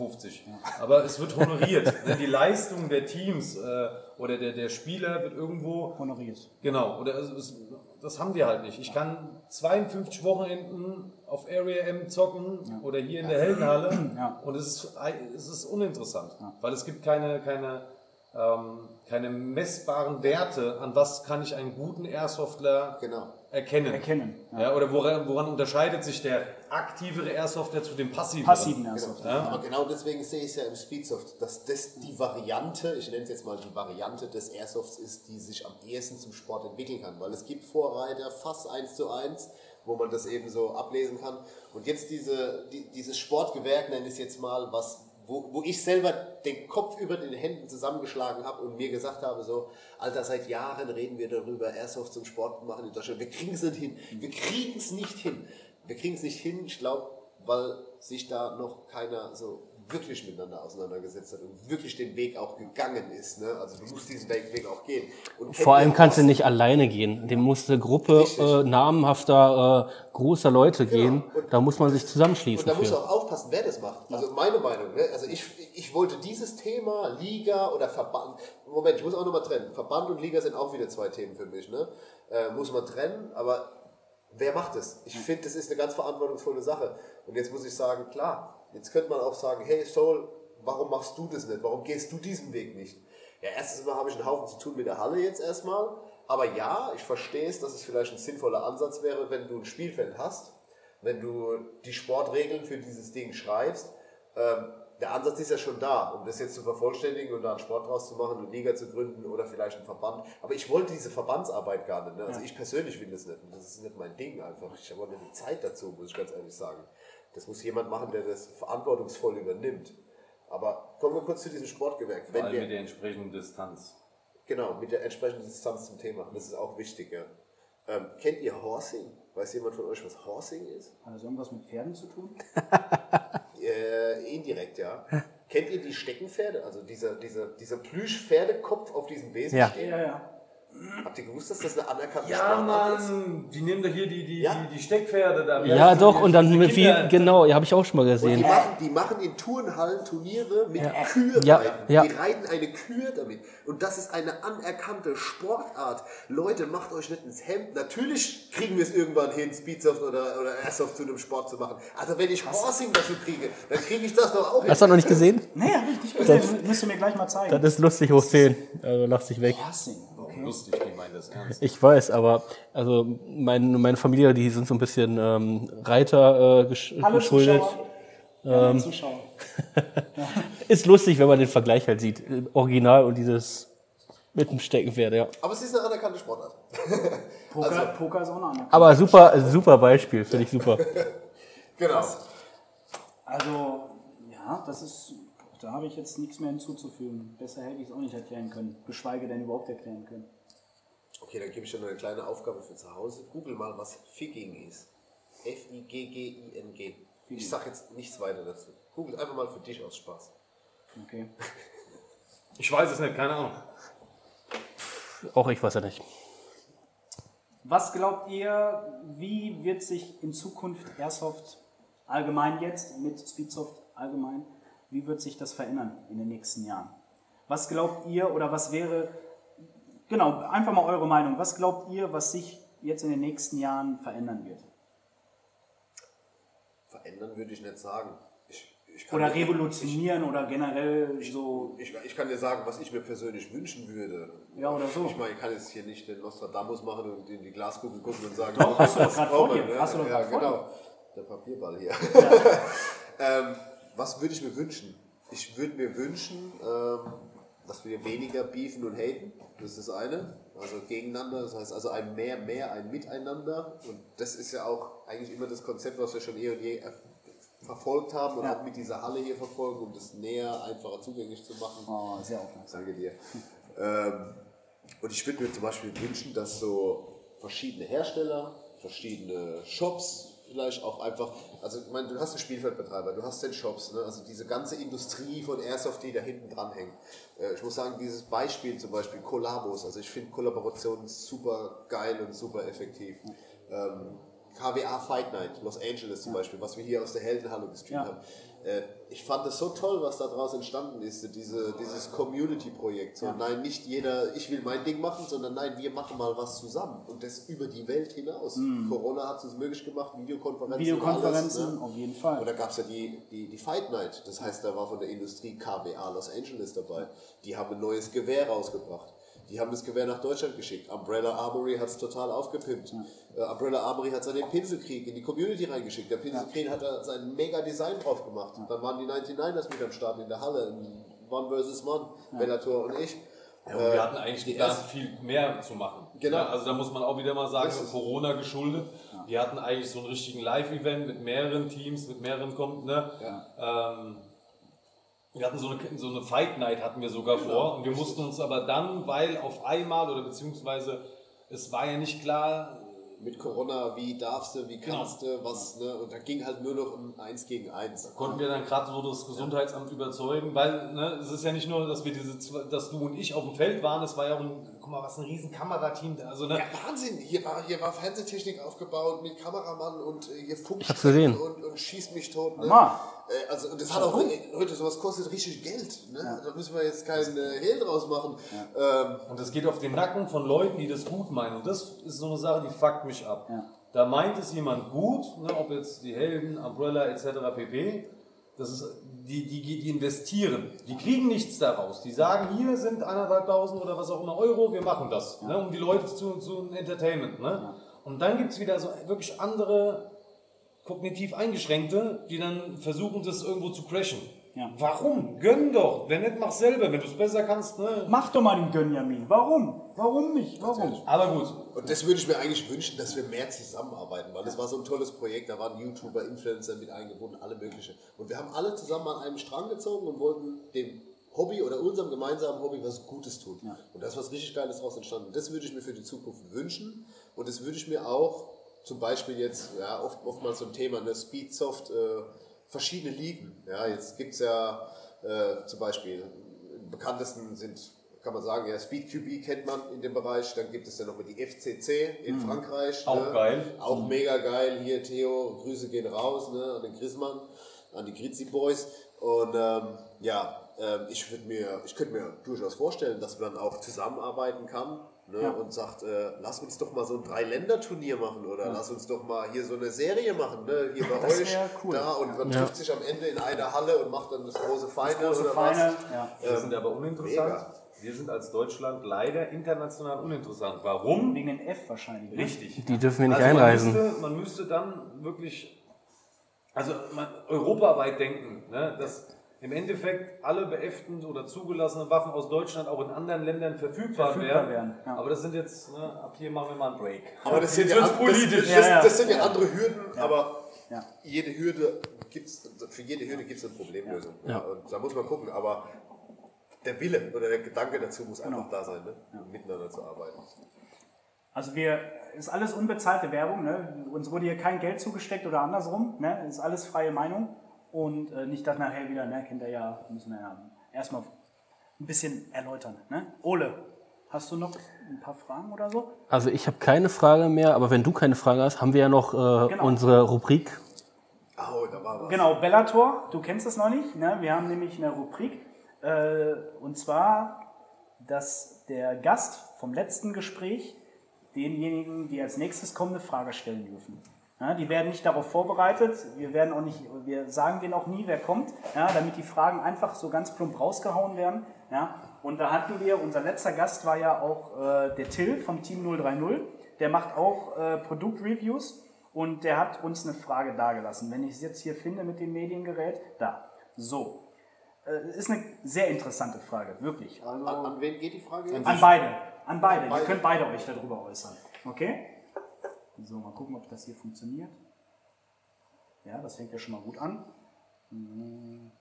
Aber es wird honoriert. ne? Die Leistung der Teams äh, oder der, der Spieler wird irgendwo honoriert. Genau, oder es, es, das haben wir halt nicht. Ich kann 52 Wochenenden auf Area M zocken oder hier in der Heldenhalle Ja. und es ist, es ist uninteressant, weil es gibt keine, keine, ähm, keine messbaren Werte, an was kann ich einen guten Airsoftler Genau. Erkennen. Erkennen, Ja. oder woran, woran unterscheidet sich der aktivere Airsofter zu dem passiven? Passiven Airsoft. Ja. Aber genau deswegen sehe ich es ja im Speedsoft, dass das die Variante, ich nenne es jetzt mal die Variante des Airsofts ist, die sich am ehesten zum Sport entwickeln kann. Weil es gibt Vorreiter fast eins zu eins, wo man das eben so ablesen kann. Und jetzt diese, die, dieses Sportgewerk, nenne ich es jetzt mal, was, wo, wo ich selber den Kopf über den Händen zusammengeschlagen habe und mir gesagt habe, so, Alter, seit Jahren reden wir darüber, Airsoft zum Sport machen in Deutschland. Wir kriegen es nicht hin. Wir kriegen es nicht hin. Wir kriegen es nicht hin, ich glaube, weil sich da noch keiner so wirklich miteinander auseinandergesetzt hat und wirklich den Weg auch gegangen ist. Ne? Also du musst diesen Weg, auch gehen. Und Vor allem kannst du nicht alleine gehen. Dem muss eine Gruppe äh, namenhafter, äh, großer Leute gehen. Und- da muss man sich zusammenschließen Und da musst du auch aufpassen, wer das macht. Also meine Meinung, ne? also ich, ich wollte dieses Thema Liga oder Verband, Moment, ich muss auch nochmal trennen. Verband und Liga sind auch wieder zwei Themen für mich. Ne? Äh, muss man trennen, aber wer macht es? Ich finde, das ist eine ganz verantwortungsvolle Sache. Und jetzt muss ich sagen, klar, jetzt könnte man auch sagen, hey Soul, warum machst du das nicht? Warum gehst du diesen Weg nicht? Ja, erstens mal habe ich einen Haufen zu tun mit der Halle jetzt erstmal. Aber ja, ich verstehe es, dass es vielleicht ein sinnvoller Ansatz wäre, wenn du ein Spielfeld hast, wenn du die Sportregeln für dieses Ding schreibst. Ähm, der Ansatz ist ja schon da, um das jetzt zu vervollständigen und da einen Sport draus zu machen, eine Liga zu gründen oder vielleicht einen Verband. Aber ich wollte diese Verbandsarbeit gar nicht. Ne? Also ich persönlich will das nicht. Das ist nicht mein Ding einfach. Ich habe auch nicht die Zeit dazu, muss ich ganz ehrlich sagen. Das muss jemand machen, der das verantwortungsvoll übernimmt. Aber kommen wir kurz zu diesem Sportgewerk. Vor Wenn allem wir, mit der entsprechenden Distanz. Genau, mit der entsprechenden Distanz zum Thema. Das ist auch wichtig, ja. Ähm, kennt ihr Horsing? Weiß jemand von euch, was Horsing ist? Hat das irgendwas mit Pferden zu tun? Äh, indirekt, ja. Kennt ihr die Steckenpferde? Also dieser, dieser, dieser Plüsch-Pferdekopf auf diesem Besen Ja. steht? Ja, ja. Habt ihr gewusst, dass das eine anerkannte Ja, Sportart ist? Mann, die nehmen da hier die, die, Ja. die, die Steckpferde da. Ja, heißen doch, die? und dann mit viel, genau, ja, habe ich auch schon mal Die gesehen. machen, die machen in Turnhallen Turniere mit Kühe Ja, ja. Die reiten eine Kühe damit. Und das ist eine anerkannte Sportart. Leute, macht euch nicht ins Hemd. Natürlich kriegen wir es irgendwann hin, Speedsoft oder, oder Airsoft zu einem Sport zu machen. Also wenn ich Horsing dazu kriege, dann kriege ich das doch auch hin. Hast du noch nicht gesehen? Nee, hab ich nicht gesehen. Müsst ihr mir gleich mal zeigen. Das ist lustig hoch 10. Also lach dich weg. Horsing, okay. Lustig, die meinen das ernst. Ich weiß, aber also mein, meine Familie, die sind so ein bisschen ähm, Reiter äh, gesch Hallo geschuldet. Zuschauer. Ja, Zuschauer. Ist lustig, wenn man den Vergleich halt sieht. Äh, Original und dieses mit dem Steckenpferd, ja. Aber es ist eine anerkannte Sportart. Poker, Also- Poker ist auch eine andere. Aber super, super Beispiel, finde ich super. Genau. Also, ja, das ist. Da habe ich jetzt nichts mehr hinzuzufügen. Besser hätte ich es auch nicht erklären können. Geschweige denn überhaupt erklären können. Okay, dann gebe ich dir noch eine kleine Aufgabe für zu Hause. Google mal, was Figging ist. F-I-G-G-I-N-G. Ich sage jetzt nichts weiter dazu. Google einfach mal für dich aus Spaß. Okay. Ich weiß es nicht, keine Ahnung. Auch ich weiß ja nicht. Was glaubt ihr, wie wird sich in Zukunft Airsoft allgemein jetzt mit Speedsoft allgemein, wie wird sich das verändern in den nächsten Jahren? Was glaubt ihr oder was wäre, genau, einfach mal eure Meinung, was glaubt ihr, was sich jetzt in den nächsten Jahren verändern wird? Verändern würde ich nicht sagen. Ich, ich Oder revolutionieren oder generell so, Ich, ich kann dir sagen, was ich mir persönlich wünschen würde. ja oder so. Ich meine, ich kann jetzt hier nicht den Nostradamus machen und in die Glaskugel gucken und sagen, Doch, hast du doch grad vor dir. ne? Hast du doch ja, genau. Der Papierball hier. ähm, was würde ich mir wünschen? Ich würde mir wünschen, ähm, dass wir weniger beefen und haten. Das ist das eine. Also gegeneinander. Das heißt also ein mehr, mehr, ein Miteinander. Und das ist ja auch eigentlich immer das Konzept, was wir schon eh und je erf- verfolgt haben und Ja. auch mit dieser Halle hier verfolgen, um das näher, einfacher zugänglich zu machen. Oh, sehr aufmerksam. Danke dir. ähm, und ich würde mir zum Beispiel wünschen, dass so verschiedene Hersteller, verschiedene Shops, vielleicht auch einfach, also ich meine, du hast einen Spielfeldbetreiber, du hast den Shops, ne? also diese ganze Industrie von Airsoft, die da hinten dran hängt. Äh, ich muss sagen, dieses Beispiel zum Beispiel Kollabos, also ich finde Kollaborationen super geil und super effektiv. Ähm, KWA Fight Night, Los Angeles zum Beispiel, was wir hier aus der Heldenhalle gestreamt Ja. haben. Äh, ich fand es so toll, was da draus entstanden ist, diese, dieses Community-Projekt. So, Nein, nicht jeder, ich will mein Ding machen, sondern nein, wir machen mal was zusammen und das über die Welt hinaus. Corona hat es uns möglich gemacht, Videokonferenzen. Videokonferenzen, alles, ne? auf jeden Fall. Und da gab es ja die, die, die Fight Night, das heißt, da war von der Industrie KWA Los Angeles dabei. Die haben ein neues Gewehr rausgebracht. Die haben das Gewehr nach Deutschland geschickt. Umbrella Armory hat es total aufgepimpt. Äh, Umbrella Armory hat seinen Pinselkrieg in die Community reingeschickt. Der Pinselkrieg hat da sein mega Design drauf gemacht. Dann waren die 99ers mit am Start in der Halle. One versus One, Bellator und ich. Ja, und Äh, wir hatten eigentlich die geplant, erste- viel mehr zu machen. Genau. Ja, also da muss man auch wieder mal sagen, Corona geschuldet. Wir hatten eigentlich so einen richtigen Live-Event mit mehreren Teams, mit mehreren kommt, ne? Ähm, wir hatten so eine, so eine Fight Night hatten wir sogar Genau, vor und wir mussten uns aber dann, weil auf einmal oder beziehungsweise es war ja nicht klar, mit Corona, wie darfst du, wie kannst Genau. du, was, ne? Und da ging halt nur noch um eins gegen eins. konnten wir dann gerade so das Gesundheitsamt überzeugen, weil ne, es ist ja nicht nur, dass wir diese, dass du und ich auf dem Feld waren, es war ja auch ein, mal, was ein riesen Kamerateam, da, also ne, Ja, Wahnsinn! Hier war, hier war Fernsehtechnik aufgebaut mit Kameramann und äh, hier Funk und, und schießt mich tot. Ne? Äh, also, und das hat auch heute sowas kostet richtig Geld. Ne? Da müssen wir jetzt keinen äh, Hehl draus machen. Ähm, Und das geht auf den Nacken von Leuten, die das gut meinen. Und das ist so eine Sache, die fuckt mich ab. Ja. Da meint es jemand gut, ne, ob jetzt die Helden, Umbrella etc. pp. Das ist, die, die, die investieren. Die kriegen nichts daraus. Die sagen, hier sind eineinhalbtausend oder was auch immer Euro, wir machen das. Ne, um die Leute zu, zu Entertainment. Ne? Und dann gibt es wieder so wirklich andere kognitiv Eingeschränkte, die dann versuchen, das irgendwo zu crashen. Ja. Warum? Gönn doch. Wenn nicht, mach selber. Wenn du es besser kannst, ne? Mach doch mal den Gönjamin. Warum? Warum nicht? Warum? Aber gut, Und das würde ich mir eigentlich wünschen, dass wir mehr zusammenarbeiten, weil das war so ein tolles Projekt. Da waren YouTuber, Influencer mit eingebunden, alle möglichen. Und wir haben alle zusammen an einem Strang gezogen und wollten dem Hobby oder unserem gemeinsamen Hobby was Gutes tun. Und da ist was richtig Geiles daraus entstanden. Das würde ich mir für die Zukunft wünschen. Und das würde ich mir auch zum Beispiel jetzt, ja, oft, oftmals so ein Thema, ne, Speedsoft, äh, verschiedene Ligen. Ja, jetzt gibt es ja äh, zum Beispiel, bekanntesten sind kann man sagen, ja, Speed QB kennt man in dem Bereich. Dann gibt es ja noch mal die FCC in Frankreich. Auch ne? geil. Auch mega geil. Hier, Theo, Grüße gehen raus ne, an den Griezmann, an die Grizi Boys. Und ähm, ja, ähm, ich, mir, ich könnte mir durchaus vorstellen, dass man auch zusammenarbeiten kann. Ne, Ja. Und sagt, äh, lass uns doch mal so ein Drei-Länder-Turnier machen oder lass uns doch mal hier so eine Serie machen, ne? hier bei Das euch, cool. da und man Ja. trifft sich am Ende in einer Halle und macht dann das große Feine Große oder Feine. was. Ja. Wir sind aber uninteressant. Mega. Wir sind als Deutschland leider international uninteressant. Warum? Wegen den F wahrscheinlich. ne? Richtig. Die dürfen wir nicht Also einreisen. Man müsste, man müsste dann wirklich, also man, europaweit denken, ne, dass im Endeffekt alle beäftend oder zugelassenen Waffen aus Deutschland auch in anderen Ländern verfügbar, Verfügbar wären. wären, ja. Aber das sind jetzt, ne, ab hier machen wir mal einen Break. Aber das sind, Jetzt ja, politisch. Das, das, das sind ja andere Hürden, aber Ja. jede Hürde gibt's, für jede Hürde gibt es eine Problemlösung. Ja. Und da muss man gucken, aber der Wille oder der Gedanke dazu muss einfach da sein, ne? miteinander zu arbeiten. Also wir, ist alles unbezahlte Werbung, ne? Uns wurde hier kein Geld zugesteckt oder andersrum, ne? Ist alles freie Meinung. Und äh, nicht, dass nachher wieder, ne, kennt ihr ja, müssen wir ja erstmal ein bisschen erläutern. Ne? Ole, hast du noch ein paar Fragen oder so? Also ich habe keine Frage mehr, aber wenn du keine Frage hast, haben wir ja noch äh, Genau. unsere Rubrik. Oh, da war was. Genau, Bellator, du kennst es noch nicht. Ne? Wir haben nämlich eine Rubrik. Äh, und zwar, dass der Gast vom letzten Gespräch denjenigen, die als nächstes kommen, eine Frage stellen dürfen. Ja, die werden nicht darauf vorbereitet. Wir werden auch nicht, wir sagen denen auch nie, wer kommt, ja, damit die Fragen einfach so ganz plump rausgehauen werden. Ja. Und da hatten wir, unser letzter Gast war ja auch äh, der Till vom Team 030. Der macht auch äh, Produktreviews und der hat uns eine Frage dargelassen. Wenn ich es jetzt hier finde mit dem Mediengerät, da. So. Äh, ist eine sehr interessante Frage, wirklich. Also, An, an wen geht die Frage? jetzt? an beide. An beide. Beide. Ihr könnt beide euch darüber äußern. Okay? So, mal gucken, ob das hier funktioniert. Ja, das fängt ja schon mal gut an. Meine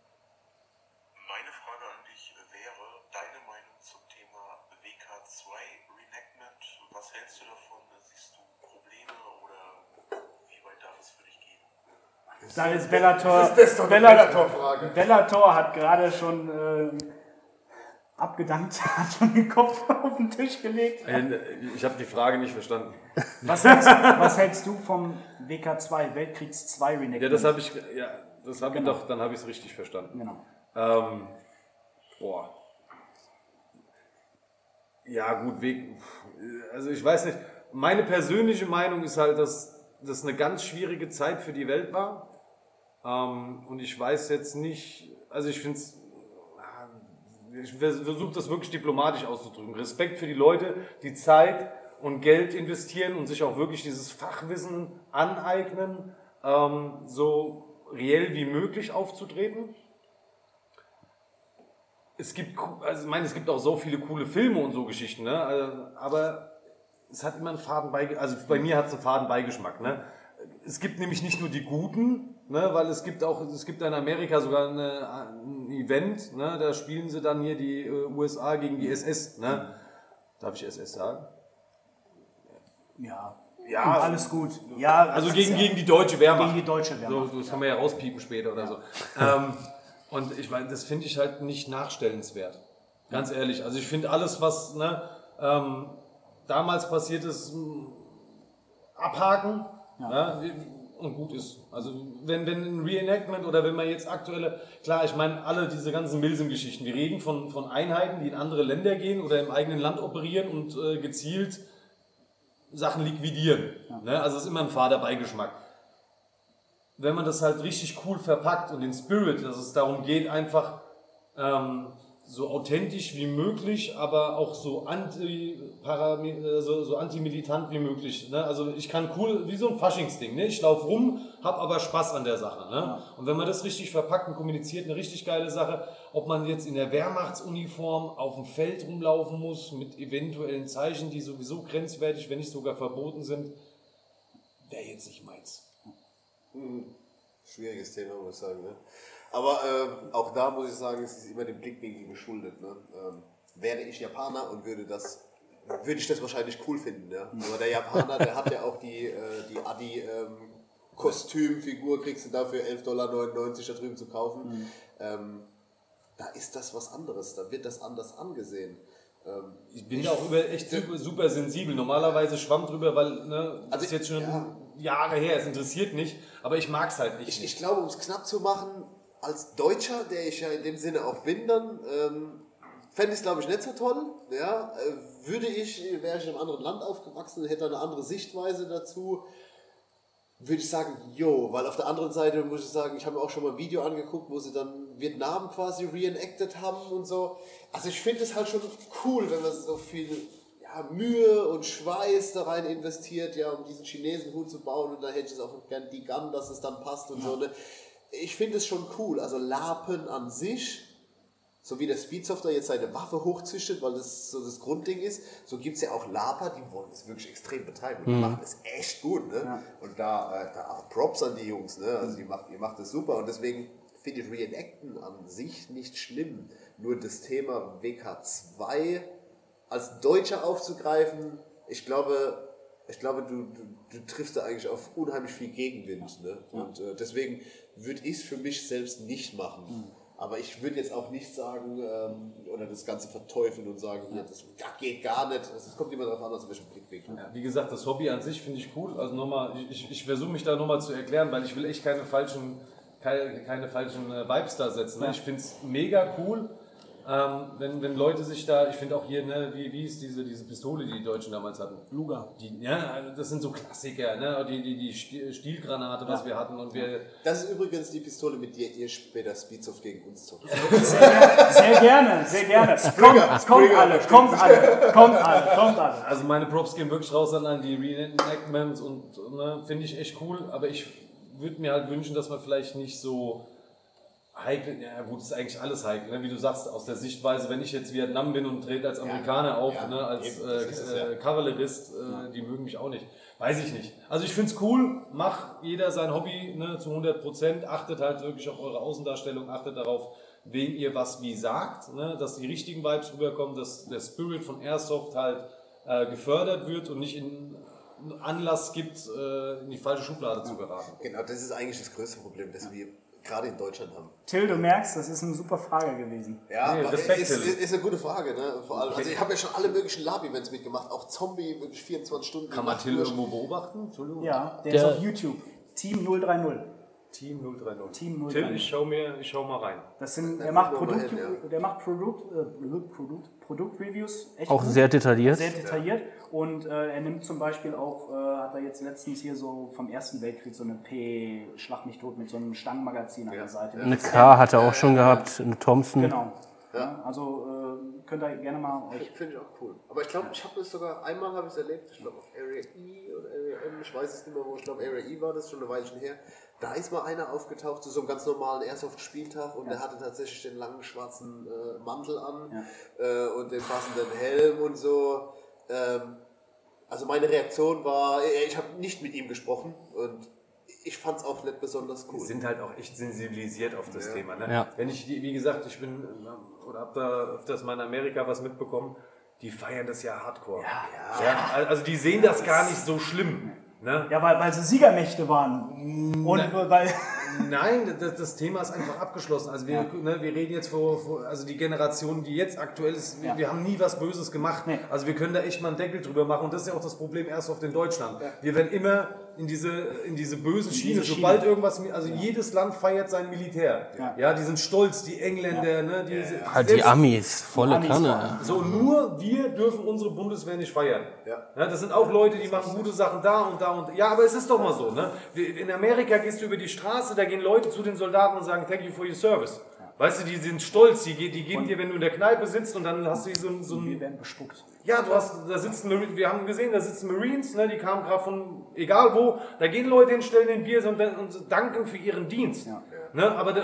Frage an dich wäre deine Meinung zum Thema WK2 Reenactment. Was hältst du davon? Siehst du Probleme oder wie weit darf es für dich gehen? Da ist Bellator. Das ist doch eine Bellator-Frage. Bellator hat gerade schon äh, abgedankt, hat schon den Kopf auf den Tisch gelegt. Ich habe die Frage nicht verstanden. Was hältst, was hältst du vom WK2, Weltkriegs 2 Reenactment? Ja, das habe ich, ja, das habe Genau. ich doch, dann habe ich es richtig verstanden. Genau. Ähm, boah. Ja, gut, Weg. Also ich weiß nicht. Meine persönliche Meinung ist halt, dass das eine ganz schwierige Zeit für die Welt war. Ähm, und ich weiß jetzt nicht, also ich finde es, ich versuche das wirklich diplomatisch auszudrücken. Respekt für die Leute, die Zeit und Geld investieren und sich auch wirklich dieses Fachwissen aneignen, ähm, so reell wie möglich aufzutreten es gibt, also ich meine, es gibt auch so viele coole Filme und so Geschichten, ne? Also, aber es hat immer einen faden Beigeschmack, also bei mir hat es einen faden Beigeschmack, ne? Es gibt nämlich nicht nur die Guten, ne? weil es gibt auch, es gibt in Amerika sogar eine, ein Event, ne? da spielen sie dann hier die äh, USA gegen die SS, ne? Darf ich SS sagen? Ja. Ja, alles gut. Ja, Also gegen, ja- gegen die deutsche Wehrmacht. Gegen die deutsche Wehrmacht, So, das können wir ja rauspiepen später oder so. Ähm, und ich meine, das finde ich halt nicht nachstellenswert. Ganz ehrlich. Also ich finde alles, was ne, ähm, damals passiert ist, abhaken ja. Und gut ist. Also wenn, wenn ein Reenactment oder wenn man jetzt aktuelle, klar, ich meine alle diese ganzen Milsim-Geschichten, wir reden von, von Einheiten, die in andere Länder gehen oder im eigenen Land operieren und äh, gezielt Sachen liquidieren. Ne? Also es ist immer ein fader Beigeschmack. Wenn man das halt richtig cool verpackt und den Spirit, dass es darum geht, einfach ähm, so authentisch wie möglich, aber auch so anti äh, so, so anti-militant wie möglich. Ne? Also ich kann cool, wie so ein Faschingsding, ne? ich laufe rum, hab aber Spaß an der Sache. Ne? Und wenn man das richtig verpackt und kommuniziert, eine richtig geile Sache, ob man jetzt in der Wehrmachtsuniform auf dem Feld rumlaufen muss, mit eventuellen Zeichen, die sowieso grenzwertig, wenn nicht sogar verboten sind, wäre jetzt nicht meins. Schwieriges Thema, muss ich sagen. Ne? Aber ähm, auch da muss ich sagen, es ist immer dem Blickwinkel geschuldet. Ne? Ähm, wäre ich Japaner und würde das, würde ich das wahrscheinlich cool finden. Ja? Aber der Japaner, der hat ja auch die, äh, die Adi ähm, Kostümfigur, kriegst du dafür 11,99 Dollar da drüben zu kaufen. Ähm, da ist das was anderes, da wird das anders angesehen. Ähm, Ich bin da auch über, echt super, super sensibel. Normalerweise schwamm drüber, weil ne, das Also, ist jetzt schon ja. Jahre her, es interessiert nicht, aber ich mag es halt nicht. Ich, ich glaube, um es knapp zu machen, als Deutscher, der ich ja in dem Sinne auch bin, dann ähm, fände ich es, glaube ich, nicht so toll. Ja? Äh, würde ich, wäre ich in einem anderen Land aufgewachsen, hätte eine andere Sichtweise dazu, würde ich sagen, jo, weil auf der anderen Seite muss ich sagen, ich habe mir auch schon mal ein Video angeguckt, wo sie dann Vietnam quasi reenacted haben und so. Also ich finde es halt schon cool, wenn man so viel ja, Mühe und Schweiß da rein investiert, ja, um diesen Chinesenhut zu bauen und da hätte ich es auch gern die Gun, dass es dann passt und so. Ne? Ich finde es schon cool. Also Lapen an sich, so wie der Speedsoft da jetzt seine Waffe hochzüchtet, weil das so das Grundding ist, so gibt es ja auch Laper, die wollen das wirklich extrem betreiben und die machen das echt gut. Ne? Und da, äh, da auch Props an die Jungs, ne? also die macht, ihr macht das super und deswegen finde ich Reenacten an sich nicht schlimm. Nur das Thema WK2 als Deutscher aufzugreifen, ich glaube, ich glaube, du, du, du triffst da eigentlich auf unheimlich viel Gegenwind. Ne? Und äh, deswegen würde ich es für mich selbst nicht machen. Aber ich würde jetzt auch nicht sagen ähm, oder das Ganze verteufeln und sagen, hier, das geht gar nicht. Es kommt immer darauf an, aus welchem Blickwinkel. Ja, wie gesagt, das Hobby an sich finde ich cool. Also nochmal, ich, ich, versuche mich da nochmal zu erklären, weil ich will echt keine falschen, keine, keine falschen äh, Vibes da setzen. Ne? Ich finde es mega cool, ähm, wenn, wenn Leute sich da, ich finde auch hier, ne, wie, wie ist diese, diese Pistole, die die Deutschen damals hatten? Luga. Die, ja, also das sind so Klassiker, ne? die, die, die Sti- Stielgranate, was wir hatten und wir, Das ist übrigens die Pistole, mit der ihr später Speedsoft gegen uns zockt. Sehr gerne, sehr gerne. Kommt, kommt alle, kommt alle, kommt alle, kommt alle. Also meine Props gehen wirklich raus an, an die Reenactments und ne, finde ich echt cool, aber ich würde mir halt wünschen, dass man vielleicht nicht so heikel, ja gut, ist eigentlich alles heikel, ne? wie du sagst, aus der Sichtweise, wenn ich jetzt Vietnam bin und trete als Amerikaner auf, ja, ne, als eben, äh, ist es ja. äh, Kavallerist, äh, die mögen mich auch nicht. Weiß ich nicht. Also ich finde es cool, mach jeder sein Hobby ne, zu 100 Prozent, achtet halt wirklich auf eure Außendarstellung, achtet darauf, wem ihr was wie sagt, ne, dass die richtigen Vibes rüberkommen, dass der Spirit von Airsoft halt äh, gefördert wird und nicht in Anlass gibt, äh, in die falsche Schublade zu geraten. Genau, das ist eigentlich das größte Problem, das wir gerade in Deutschland haben. Till, du merkst, das ist eine super Frage gewesen. Ja, Nee, aber Respekt, ist, Till. ist, ist eine gute Frage. Ne? Vor allem, also ich habe ja schon alle möglichen Lab-Events mitgemacht, auch Zombie, wirklich 24 Stunden. Kann man Till durch. irgendwo beobachten? Entschuldigung. Ja, der, Der- ist auf YouTube. Team 030. Team 030. Team Till, 030. ich schau, mir, ich schau mal rein. Das sind, der macht, Produkt, hin, ja. der macht Produkt, äh, Produkt, Produktreviews. echt Auch gut. sehr detailliert. Sehr detailliert. Und äh, er nimmt zum Beispiel auch, äh, hat er jetzt letztens hier so vom Ersten Weltkrieg so eine P, Schlag mich tot, mit so einem Stangenmagazin an der Seite. Eine K hat er auch schon gehabt, eine Thompson. Genau. Ja. also äh, könnt ihr gerne mal euch. Finde ich auch cool. Aber ich glaube, ich habe das sogar, einmal habe ich es erlebt, ich glaube auf Area E oder Area M, ich weiß es nicht mehr wo, ich glaube Area E war das schon eine Weilchen her. Da ist mal einer aufgetaucht zu so einem ganz normalen Airsoft-Spieltag und der hatte tatsächlich den langen schwarzen äh, Mantel an äh, und den passenden Helm und so. Ähm, also meine Reaktion war, äh, ich habe nicht mit ihm gesprochen und ich fand es auch nicht besonders cool. Die sind halt auch echt sensibilisiert auf das Thema. Ne? Ja. Wenn ich, wie gesagt, ich bin äh, oder hab da öfters mal in Amerika was mitbekommen, die feiern das ja hardcore. Ja. also die sehen das gar nicht so schlimm. Ne? Ja, weil, weil sie Siegermächte waren. Und Ne- weil. Nein, das, das Thema ist einfach abgeschlossen. Also wir, ne, wir reden jetzt vor, vor, also die Generation, die jetzt aktuell ist, wir, Ja. wir haben nie was Böses gemacht. Nee. Also wir können da echt mal einen Deckel drüber machen. Und das ist ja auch das Problem erst auf in Deutschland. Wir werden immer in diese, in diese böse Schiene, diese sobald Schiene. irgendwas, also jedes Land feiert sein Militär. Ja. Ja, die sind stolz, die Engländer, ne, die, Halt die Amis, volle Amis Kanne. so, nur wir dürfen unsere Bundeswehr nicht feiern. Ja. das sind auch Leute, die machen gute Sachen da und da und ja, aber es ist doch mal so. Ne? In Amerika gehst du über die Straße, da gehen Leute zu den Soldaten und sagen, thank you for your service. Weißt du, die sind stolz, die, die geben dir, wenn du in der Kneipe sitzt und dann hast du so, ein- so Wir ein. werden bespuckt. Ja, du hast, da sitzen, wir haben gesehen, da sitzen Marines, ne, die kamen gerade von egal wo, da gehen Leute hin, stellen den Bier und, und danken für ihren Dienst. Ja. Ne, aber da,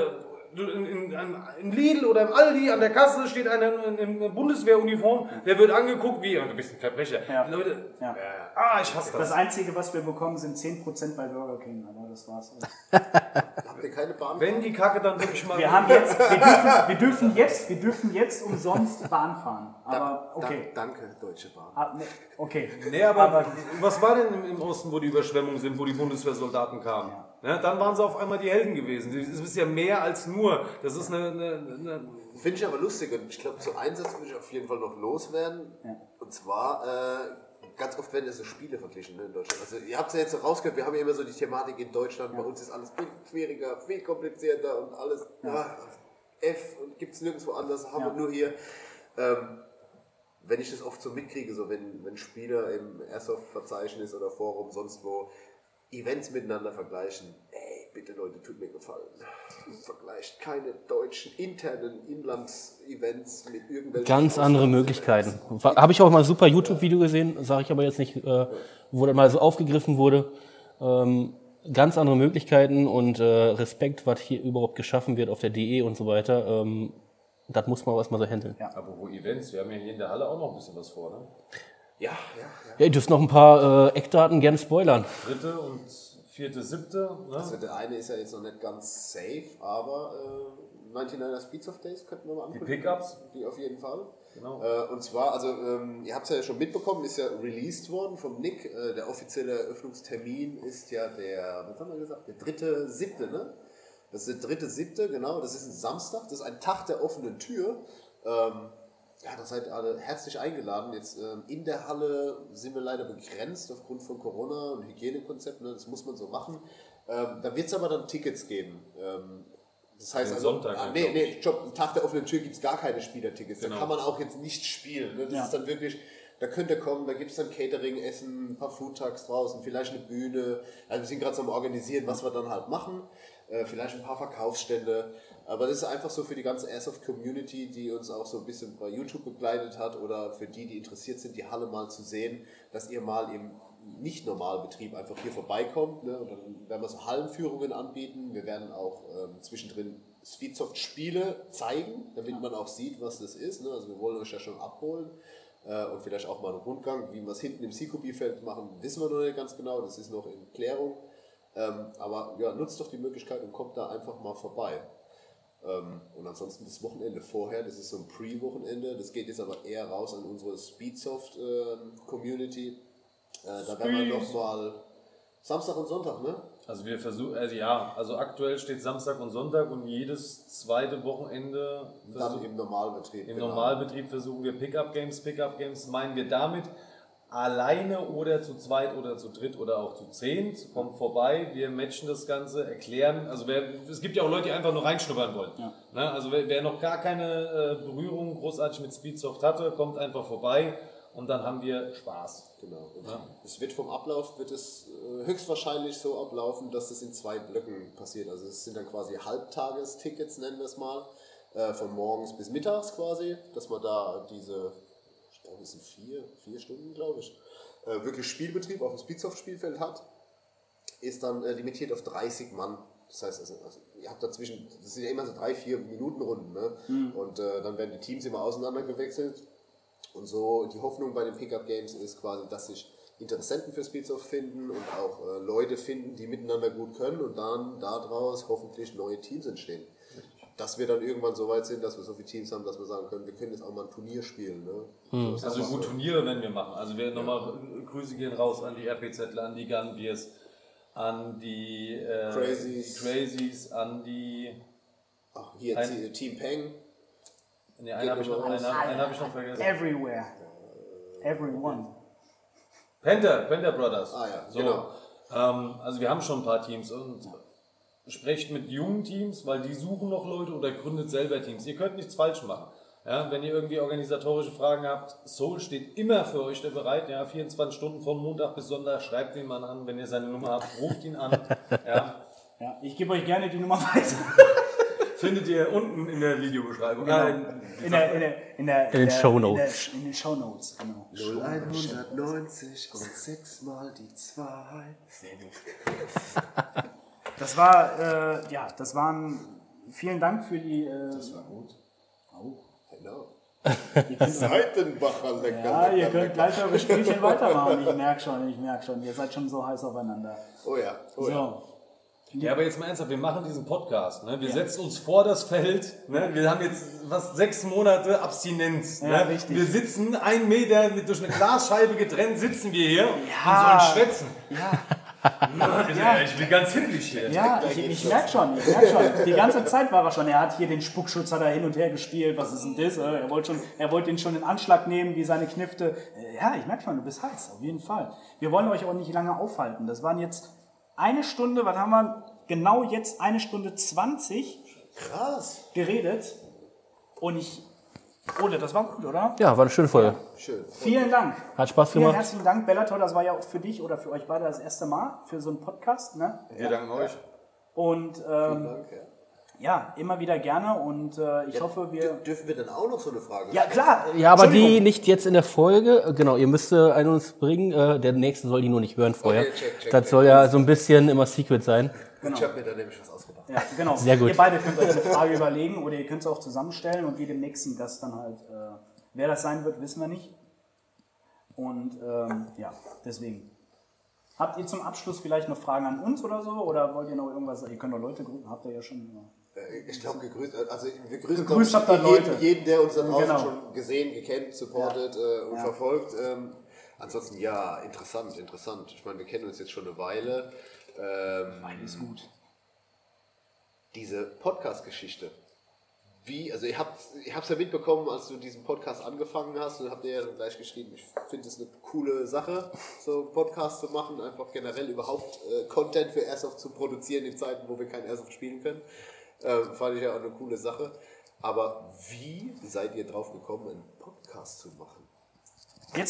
in, in, in Lidl oder im Aldi an der Kasse steht einer in, in, Bundeswehruniform, der wird angeguckt wie, du bist ein Verbrecher. Ja. Leute, Ja. ah, ich hasse Das das. Einzige, was wir bekommen, sind 10% bei Burger King. Aber das war's. Habt ihr keine Bahn? Wenn die Kacke dann wirklich mal. Wir haben jetzt, wir dürfen, wir dürfen jetzt, wir dürfen jetzt umsonst Bahn fahren. Aber okay. Da, danke, Deutsche Bahn. Ah, nee, okay. Nee, aber, was war denn im, im Osten, wo die Überschwemmungen sind, wo die Bundeswehrsoldaten kamen? Ne, dann waren sie auf einmal die Helden gewesen. Das ist ja mehr als nur. Das ist eine. eine, eine Finde ich aber lustig und ich glaube, so Einsatz würde ich auf jeden Fall noch loswerden. Und zwar, äh, ganz oft werden ja so Spiele verglichen ne, in Deutschland. Also ihr habt es ja jetzt so rausgehört, wir haben ja immer so die Thematik in Deutschland, bei uns ist alles viel schwieriger, viel komplizierter und alles ah, F und gibt es nirgendwo anders, haben wir Ja. nur hier. Ähm, wenn ich das oft so mitkriege, so wenn, wenn Spieler im Airsoft-Verzeichnis oder Forum, sonst wo, Events miteinander vergleichen, ey, bitte Leute, tut mir gefallen. Vergleicht keine deutschen internen Inlands-Events mit irgendwelchen. Ganz andere Möglichkeiten. Habe ich auch mal ein super YouTube-Video gesehen, sage ich aber jetzt nicht, äh, wo das mal so aufgegriffen wurde. Ähm, ganz andere Möglichkeiten und äh, Respekt, was hier überhaupt geschaffen wird auf der DE und so weiter. Ähm, das muss man was mal so handeln. Ja. Apropos Events, wir haben ja hier in der Halle auch noch ein bisschen was vor, ne? Ja, ja, ja. ihr dürft noch ein paar äh, Eckdaten gerne spoilern. Dritte und vierte, siebte. Ne? Also der eine ist ja jetzt noch nicht ganz safe, aber äh, 99er Speeds of Days könnten wir mal angucken. Pickups? Die auf jeden Fall. Genau. Äh, und zwar, also ähm, ihr habt es ja schon mitbekommen, ist ja released worden vom Nick. Äh, der offizielle Eröffnungstermin ist ja der, was haben wir gesagt, der dritte, siebte, ne? Das ist der dritte, siebte, genau. Das ist ein Samstag, das ist ein Tag der offenen Tür. Ähm, ja, da seid ihr alle herzlich eingeladen. Jetzt ähm, in der Halle sind wir leider begrenzt aufgrund von Corona und Hygienekonzepten. Ne? Das muss man so machen. Ähm, da wird es aber dann Tickets geben. Ähm, das heißt Den also, Sonntag, ah, nee, nee, Job, Tag der offenen Tür gibt es gar keine Spielertickets. Genau. Da kann man auch jetzt nicht spielen. Ne? Das Ja. ist dann wirklich, da könnt ihr kommen, da gibt es dann Catering, Essen, ein paar Foodtrucks draußen, vielleicht eine Bühne. Also wir sind gerade so am Organisieren, was wir dann halt machen. Äh, vielleicht ein paar Verkaufsstände. Aber das ist einfach so für die ganze Airsoft-Community, die uns auch so ein bisschen bei YouTube begleitet hat oder für die, die interessiert sind, die Halle mal zu sehen, dass ihr mal im Nicht-Normalbetrieb einfach hier vorbeikommt. Ne? Und dann werden wir so Hallenführungen anbieten. Wir werden auch ähm, zwischendrin Speedsoft-Spiele zeigen, damit man auch sieht, was das ist. Ne? Also wir wollen euch ja schon abholen äh, und vielleicht auch mal einen Rundgang. Wie wir es hinten im Seacopi-Feld machen, wissen wir noch nicht ganz genau. Das ist noch in Klärung. Ähm, aber ja, nutzt doch die Möglichkeit und kommt da einfach mal vorbei. Ähm, und ansonsten das Wochenende vorher, das ist so ein Pre-Wochenende, das geht jetzt aber eher raus an unsere Speedsoft-Community. äh, da werden wir nochmal Samstag und Sonntag, ne? Also wir versuchen, also ja, also aktuell steht Samstag und Sonntag und jedes zweite Wochenende Dann im Normalbetrieb. im genau. Normalbetrieb versuchen wir Pickup Games. Pickup Games meinen wir damit alleine oder zu zweit oder zu dritt oder auch zu zehnt. Kommt vorbei, wir matchen das Ganze, erklären. Also wer, es gibt ja auch Leute, die einfach nur reinschnuppern wollen. Ne? Also wer, wer noch gar keine äh, Berührung großartig mit Speedsoft hatte, kommt einfach vorbei und dann haben wir Spaß. Genau. Und Es wird vom Ablauf wird es äh, höchstwahrscheinlich so ablaufen, dass es in zwei Blöcken passiert. Also es sind dann quasi Halbtagestickets, nennen wir es mal, äh, von morgens bis mittags quasi, dass man da diese, es sind vier, vier Stunden, glaube ich, äh, wirklich Spielbetrieb auf dem Speedsoft-Spielfeld hat, ist dann äh, limitiert auf 30 Mann. Das heißt, also, also, ihr habt dazwischen, das sind ja immer so drei, vier Minuten Runden, ne? Und äh, dann werden die Teams immer auseinandergewechselt. Und so die Hoffnung bei den Pickup Games ist quasi, dass sich Interessenten für Speedsoft finden und auch äh, Leute finden, die miteinander gut können und dann daraus hoffentlich neue Teams entstehen. Dass wir dann irgendwann so weit sind, dass wir so viele Teams haben, dass wir sagen können, wir können jetzt auch mal ein Turnier spielen. Ne? So ist Also gut, so. Turniere werden wir machen. Also wir nochmal Grüße gehen raus an die RPZ, an die Gunbeers, an die äh, Crazies. Crazies, an die. Ach, hier Ein- Team Peng. Ne, einen habe ich, noch- einen, einen hab ich noch vergessen. Everywhere. Everyone. Panther, Panther Brothers. Ah ja, so. genau. Ähm, also wir haben schon ein paar Teams und sprecht mit jungen Teams, weil die suchen noch Leute oder gründet selber Teams. Ihr könnt nichts falsch machen. Ja, wenn ihr irgendwie organisatorische Fragen habt, Soul steht immer für euch da bereit. Ja, 24 Stunden von Montag bis Sonntag, schreibt den Mann an. Wenn ihr seine Nummer habt, ruft ihn an. Ja, Ja, ich gebe euch gerne die Nummer weiter. findet ihr unten in der Videobeschreibung. Genau. In, der, in, der, in, der, In den der- Shownotes. In, den Shownotes, genau. 190 und sechsmal die zwei. Das war, äh, ja, das waren, vielen Dank für die, äh, das war gut. Genau. ihr könnt, Seitenbacher lecker. ja, ihr könnt gleich eure Spielchen weitermachen. Ich merke schon, ich merke schon, ihr seid schon so heiß aufeinander. Oh ja, oh ja. So, Ja, aber jetzt mal ernsthaft, wir machen diesen Podcast. Ne? Wir setzen uns vor das Feld. Ne? Wir haben jetzt was sechs Monate Abstinenz. Ja, ne? richtig. Wir sitzen einen Meter mit durch eine Glasscheibe getrennt, sitzen wir hier Ja. und sollen schwätzen. ja, Ja. Ich bin ganz himmlisch hier. ja, ich, ich merke schon, ich merke schon. Die ganze Zeit war er schon. Er hat hier den Spuckschutz hat er hin und her gespielt. Was ist denn das? Äh, Er wollte schon, er wollte ihn schon in Anschlag nehmen, wie seine Knifte. Äh, Ja, ich merke schon, du bist heiß, auf jeden Fall. Wir wollen euch auch nicht lange aufhalten. Das waren jetzt eine Stunde, was haben wir? Genau jetzt eine Stunde 20 Krass. geredet. Und ich, Ole, das war gut, oder? Ja, war eine schöne Folge. Schön. Vielen Dank. Hat Spaß Vielen gemacht. herzlichen Dank, Bellator. Das war ja auch für dich oder für euch beide das erste Mal für so einen Podcast. Ne? Wir danken euch. Und ähm, Danke. ja, immer wieder gerne. Und äh, ich hoffe, wir. Dürfen wir dann auch noch so eine Frage Ja, klar. Ja, aber die Entschuldigung. nicht jetzt in der Folge. Äh, Genau, ihr müsst äh, einen uns bringen. Äh, der nächste soll die nur nicht hören vorher. Okay, check, check, das check. soll ja so ein bisschen immer Secret sein. Ich habe mir da nämlich was ausgedacht. Ja, genau. Sehr gut. Ihr beide könnt euch eine Frage überlegen oder ihr könnt es auch zusammenstellen und wir dem nächsten Gast dann halt. Äh, wer das sein wird, wissen wir nicht. Und ähm, ja, deswegen. Habt ihr zum Abschluss vielleicht noch Fragen an uns oder so? Oder wollt ihr noch irgendwas? Ihr könnt doch Leute grüßen, habt ihr ja schon. Ja. Äh, Ich glaube, gegrüßt, also wir grüßen Gegrüßt glaub habt ihr jeden, Leute. jeden, der uns da draußen Genau. schon gesehen, gekannt, supportet äh, und Ja. verfolgt. Ähm, ansonsten, ja, interessant, interessant. Ich meine, wir kennen uns jetzt schon eine Weile. Ähm, Ist gut. Diese Podcast-Geschichte. Wie, also ich hab's ja mitbekommen, als du diesen Podcast angefangen hast, und habt ihr ja dann gleich geschrieben, ich finde es eine coole Sache, so einen Podcast zu machen, einfach generell überhaupt äh, Content für Airsoft zu produzieren in Zeiten, wo wir kein Airsoft spielen können. Ähm, fand ich ja auch eine coole Sache. Aber wie seid ihr drauf gekommen, einen Podcast zu machen?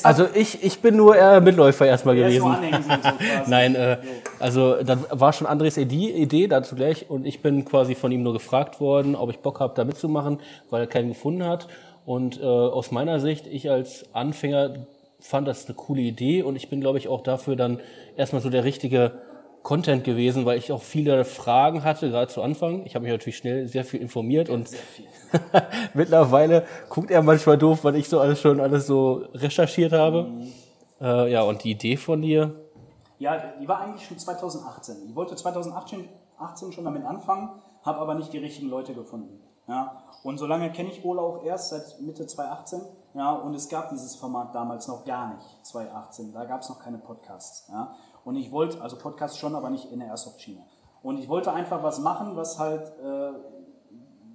Also ich, ich bin nur eher Mitläufer erstmal er gewesen. so. Nein, äh, also das war schon Andres Idee, Idee dazu gleich und ich bin quasi von ihm nur gefragt worden, ob ich Bock habe, da mitzumachen, weil er keinen gefunden hat. Und äh, aus meiner Sicht, ich als Anfänger fand das eine coole Idee und ich bin, glaube ich, auch dafür dann erstmal so der richtige Content gewesen, weil ich auch viele Fragen hatte, gerade zu Anfang. Ich habe mich natürlich schnell sehr viel informiert und mittlerweile guckt er manchmal doof, weil ich so alles schon alles so recherchiert habe. Äh, ja, und die Idee von dir, Ja, die war eigentlich schon 2018. Ich wollte 2018 18 schon damit anfangen, habe aber nicht die richtigen Leute gefunden. Ja, und so lange kenne ich Ola auch erst seit Mitte 2018. Ja, und es gab dieses Format damals noch gar nicht, 2018. Da gab es noch keine Podcasts. Ja, und ich wollte, also Podcasts schon, aber nicht in der Airsoft-Schiene. Und ich wollte einfach was machen, was halt, äh,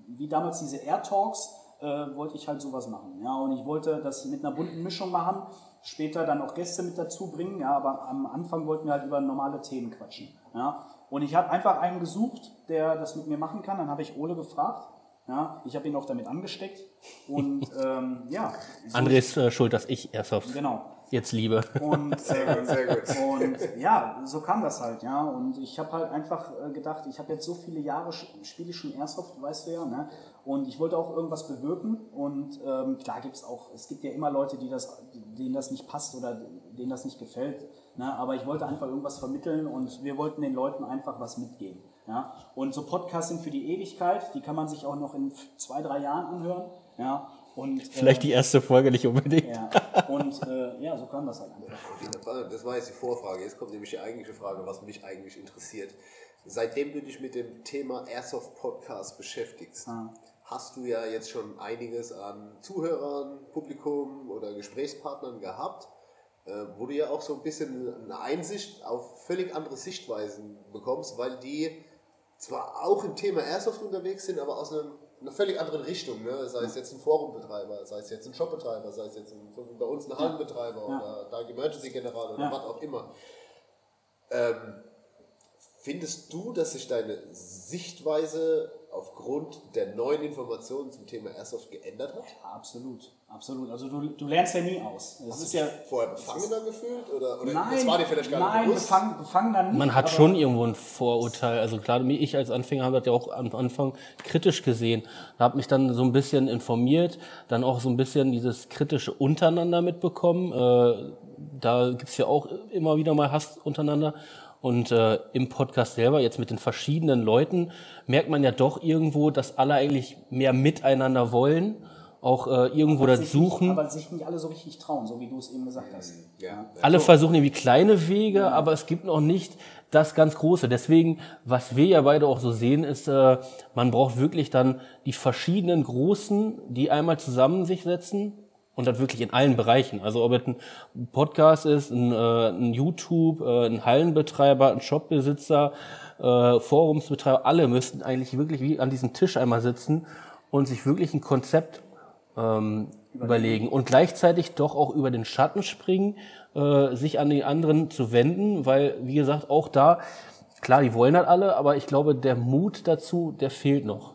wie damals diese Air Talks, äh, wollte ich halt sowas machen. Ja, und ich wollte das mit einer bunten Mischung machen, später dann auch Gäste mit dazu bringen, ja, aber am Anfang wollten wir halt über normale Themen quatschen. Ja. Und ich habe einfach einen gesucht, der das mit mir machen kann. Dann habe ich Ole gefragt. Ja, ich habe ihn auch damit angesteckt. Und ähm, ja, so, Andres äh, schuld, dass ich Airsoft genau. Jetzt liebe. Und, Sehr gut, sehr gut. und ja, so kam das halt, ja. Und ich habe halt einfach äh, gedacht, ich habe jetzt so viele Jahre spiele ich schon Airsoft, weißt du ja, ne? Und ich wollte auch irgendwas bewirken. Und ähm, klar gibt es auch, es gibt ja immer Leute, die das, denen das nicht passt oder denen das nicht gefällt. Ne? Aber ich wollte einfach irgendwas vermitteln und wir wollten den Leuten einfach was mitgeben. Ja? Und so Podcasts sind für die Ewigkeit, die kann man sich auch noch in zwei, drei Jahren anhören. Ja? Und, äh, Vielleicht die erste Folge nicht unbedingt. Ja, und äh, ja, so kam das halt einfach. Das war, das war jetzt die Vorfrage. Jetzt kommt nämlich die eigentliche Frage, was mich eigentlich interessiert. Seitdem du dich mit dem Thema Airsoft Podcast beschäftigst, Ah. hast du ja jetzt schon einiges an Zuhörern, Publikum oder Gesprächspartnern gehabt, äh, wo du ja auch so ein bisschen eine Einsicht auf völlig andere Sichtweisen bekommst, weil die zwar auch im Thema Airsoft unterwegs sind, aber aus einem, einer völlig anderen Richtung. Ne? Sei es jetzt ein Forumbetreiber, sei es jetzt ein Shopbetreiber, sei es jetzt ein, bei uns ein Hallenbetreiber Ja. oder Dark Emergency General oder was auch immer. Ähm, findest du, dass sich deine Sichtweise aufgrund der neuen Informationen zum Thema Airsoft geändert hat? Ja, absolut, absolut. Also du, du lernst ja nie aus. Es Hast ist du ja dich vorher befangener gefühlt? Oder, oder nein, das war dir vielleicht gar nein, nicht bewusst? befangen, befangen dann nicht. Man hat schon irgendwo ein Vorurteil. Also klar, ich als Anfänger habe das ja auch am Anfang kritisch gesehen. Habe mich dann so ein bisschen informiert, dann auch so ein bisschen dieses kritische untereinander mitbekommen. Äh, da gibt's ja auch immer wieder mal Hass untereinander. Und äh, im Podcast selber, jetzt mit den verschiedenen Leuten, merkt man ja doch irgendwo, dass alle eigentlich mehr miteinander wollen, auch äh, irgendwo aber das sich nicht- suchen. Aber sich nicht alle so richtig trauen, so wie du es eben gesagt hast. Ja. Alle versuchen irgendwie kleine Wege, aber es gibt noch nicht das ganz Große. Deswegen, was wir ja beide auch so sehen, ist, äh, man braucht wirklich dann die verschiedenen Großen, die einmal zusammen sich setzen und das wirklich in allen Bereichen. Also ob es ein Podcast ist, ein, äh, ein YouTube, äh, ein Hallenbetreiber, ein Shopbesitzer, äh, Forumsbetreiber, alle müssten eigentlich wirklich wie an diesem Tisch einmal sitzen und sich wirklich ein Konzept ähm, überlegen und gleichzeitig doch auch über den Schatten springen, äh, sich an die anderen zu wenden, weil, wie gesagt, auch da, klar, die wollen das alle, aber ich glaube, der Mut dazu, der fehlt noch.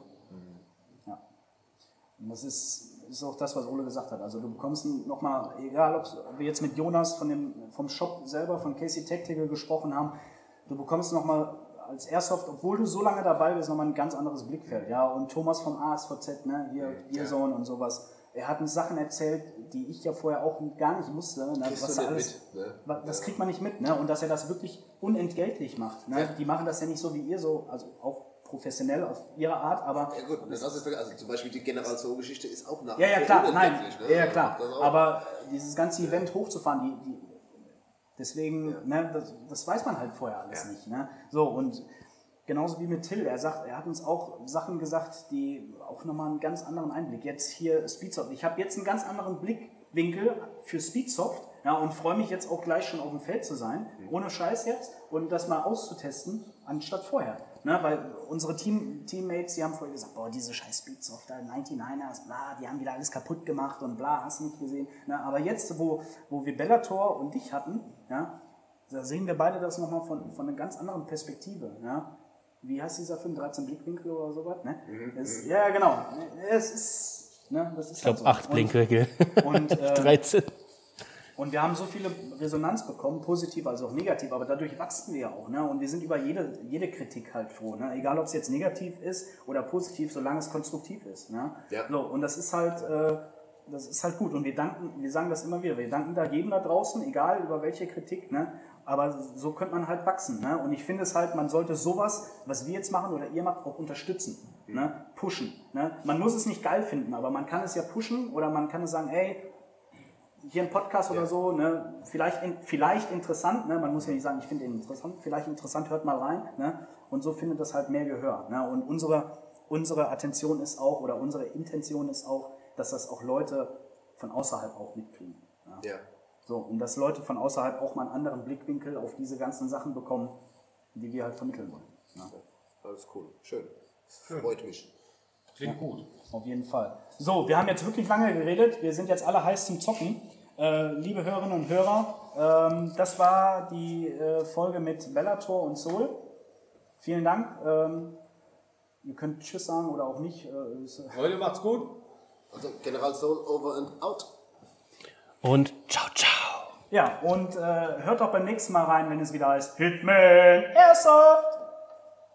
Und das ist, ist auch das, was Ole gesagt hat. Also du bekommst nochmal, egal ob wir jetzt mit Jonas von dem, vom Shop selber, von Casey Tactical gesprochen haben, du bekommst nochmal als Airsoft, obwohl du so lange dabei bist, nochmal ein ganz anderes Blickfeld. Ja, und Thomas vom ASVZ, ne, hier, Gearzone und sowas. Er hat uns Sachen erzählt, die ich ja vorher auch gar nicht wusste. Ne, was nicht alles, mit, ne? Das kriegt man nicht mit, ne? Und dass er das wirklich unentgeltlich macht. Ne? Ja. Die machen das ja nicht so wie ihr, so, also auch professionell auf ihre Art, aber Ja gut, das ist, also zum Beispiel die General-So-Geschichte ist auch nach ja, ja, klar, nein, ne? ja, ja, klar. Aber dieses ganze Event hochzufahren, die, die, deswegen, ne, das, das weiß man halt vorher alles Ja. nicht. Ne? So, und genauso wie mit Till, er sagt, er hat uns auch Sachen gesagt, die auch nochmal einen ganz anderen Einblick. Jetzt hier Speedsoft. Ich habe jetzt einen ganz anderen Blickwinkel für Speedsoft ja, und freue mich jetzt auch gleich schon auf dem Feld zu sein, Mhm. ohne Scheiß jetzt, und das mal auszutesten, anstatt vorher. Ne, weil unsere Team, Teammates, die haben vorher gesagt, boah, diese scheiß Speedsoft, 99ers, bla, die haben wieder alles kaputt gemacht und bla, hast du nicht gesehen. Ne, aber jetzt, wo, wo wir Bellator und dich hatten, ja, da sehen wir beide das nochmal von, von einer ganz anderen Perspektive. Ja. Wie heißt dieser Film? 13 Blickwinkel oder sowas? Ne? Das, ja, genau. Es ist, ne, das ist Ich glaube, halt so. acht Blinkwinkel. Und, und, äh, 13. und wir haben so viele Resonanz bekommen, positiv als auch negativ, aber dadurch wachsen wir ja auch. Ne? Und wir sind über jede, jede Kritik halt froh. Ne? Egal, ob es jetzt negativ ist oder positiv, solange es konstruktiv ist. Ne? Ja. So, und das ist halt, äh, das ist halt gut. Und wir danken, wir sagen das immer wieder, wir danken da jedem da draußen, egal über welche Kritik. Ne? Aber so könnte man halt wachsen. Ne? Und ich finde es halt, man sollte sowas, was wir jetzt machen oder ihr macht, auch unterstützen. Ne? Pushen. Ne? Man muss es nicht geil finden, aber man kann es ja pushen oder man kann es sagen, ey, hier ein Podcast oder so, ne, vielleicht, in, vielleicht interessant, ne, man muss ja nicht sagen, ich finde ihn interessant, vielleicht interessant, hört mal rein, ne, und so findet das halt mehr Gehör, ne, und unsere, unsere Attention ist auch, oder unsere Intention ist auch, dass das auch Leute von außerhalb auch mitkriegen. Ja. ja. So, und dass Leute von außerhalb auch mal einen anderen Blickwinkel auf diese ganzen Sachen bekommen, die wir halt vermitteln wollen. Ja. Alles cool. Schön. Freut mich. Klingt gut. Auf jeden Fall. So, wir haben jetzt wirklich lange geredet. Wir sind jetzt alle heiß zum Zocken. Äh, liebe Hörerinnen und Hörer, ähm, das war die äh, Folge mit Bellator und Soul. Vielen Dank. Ähm, ihr könnt Tschüss sagen oder auch nicht. Äh, Leute, macht's gut. Also General Soul over and out. Und ciao, ciao. ja, und äh, hört auch beim nächsten Mal rein, wenn es wieder heißt Hitman Airsoft.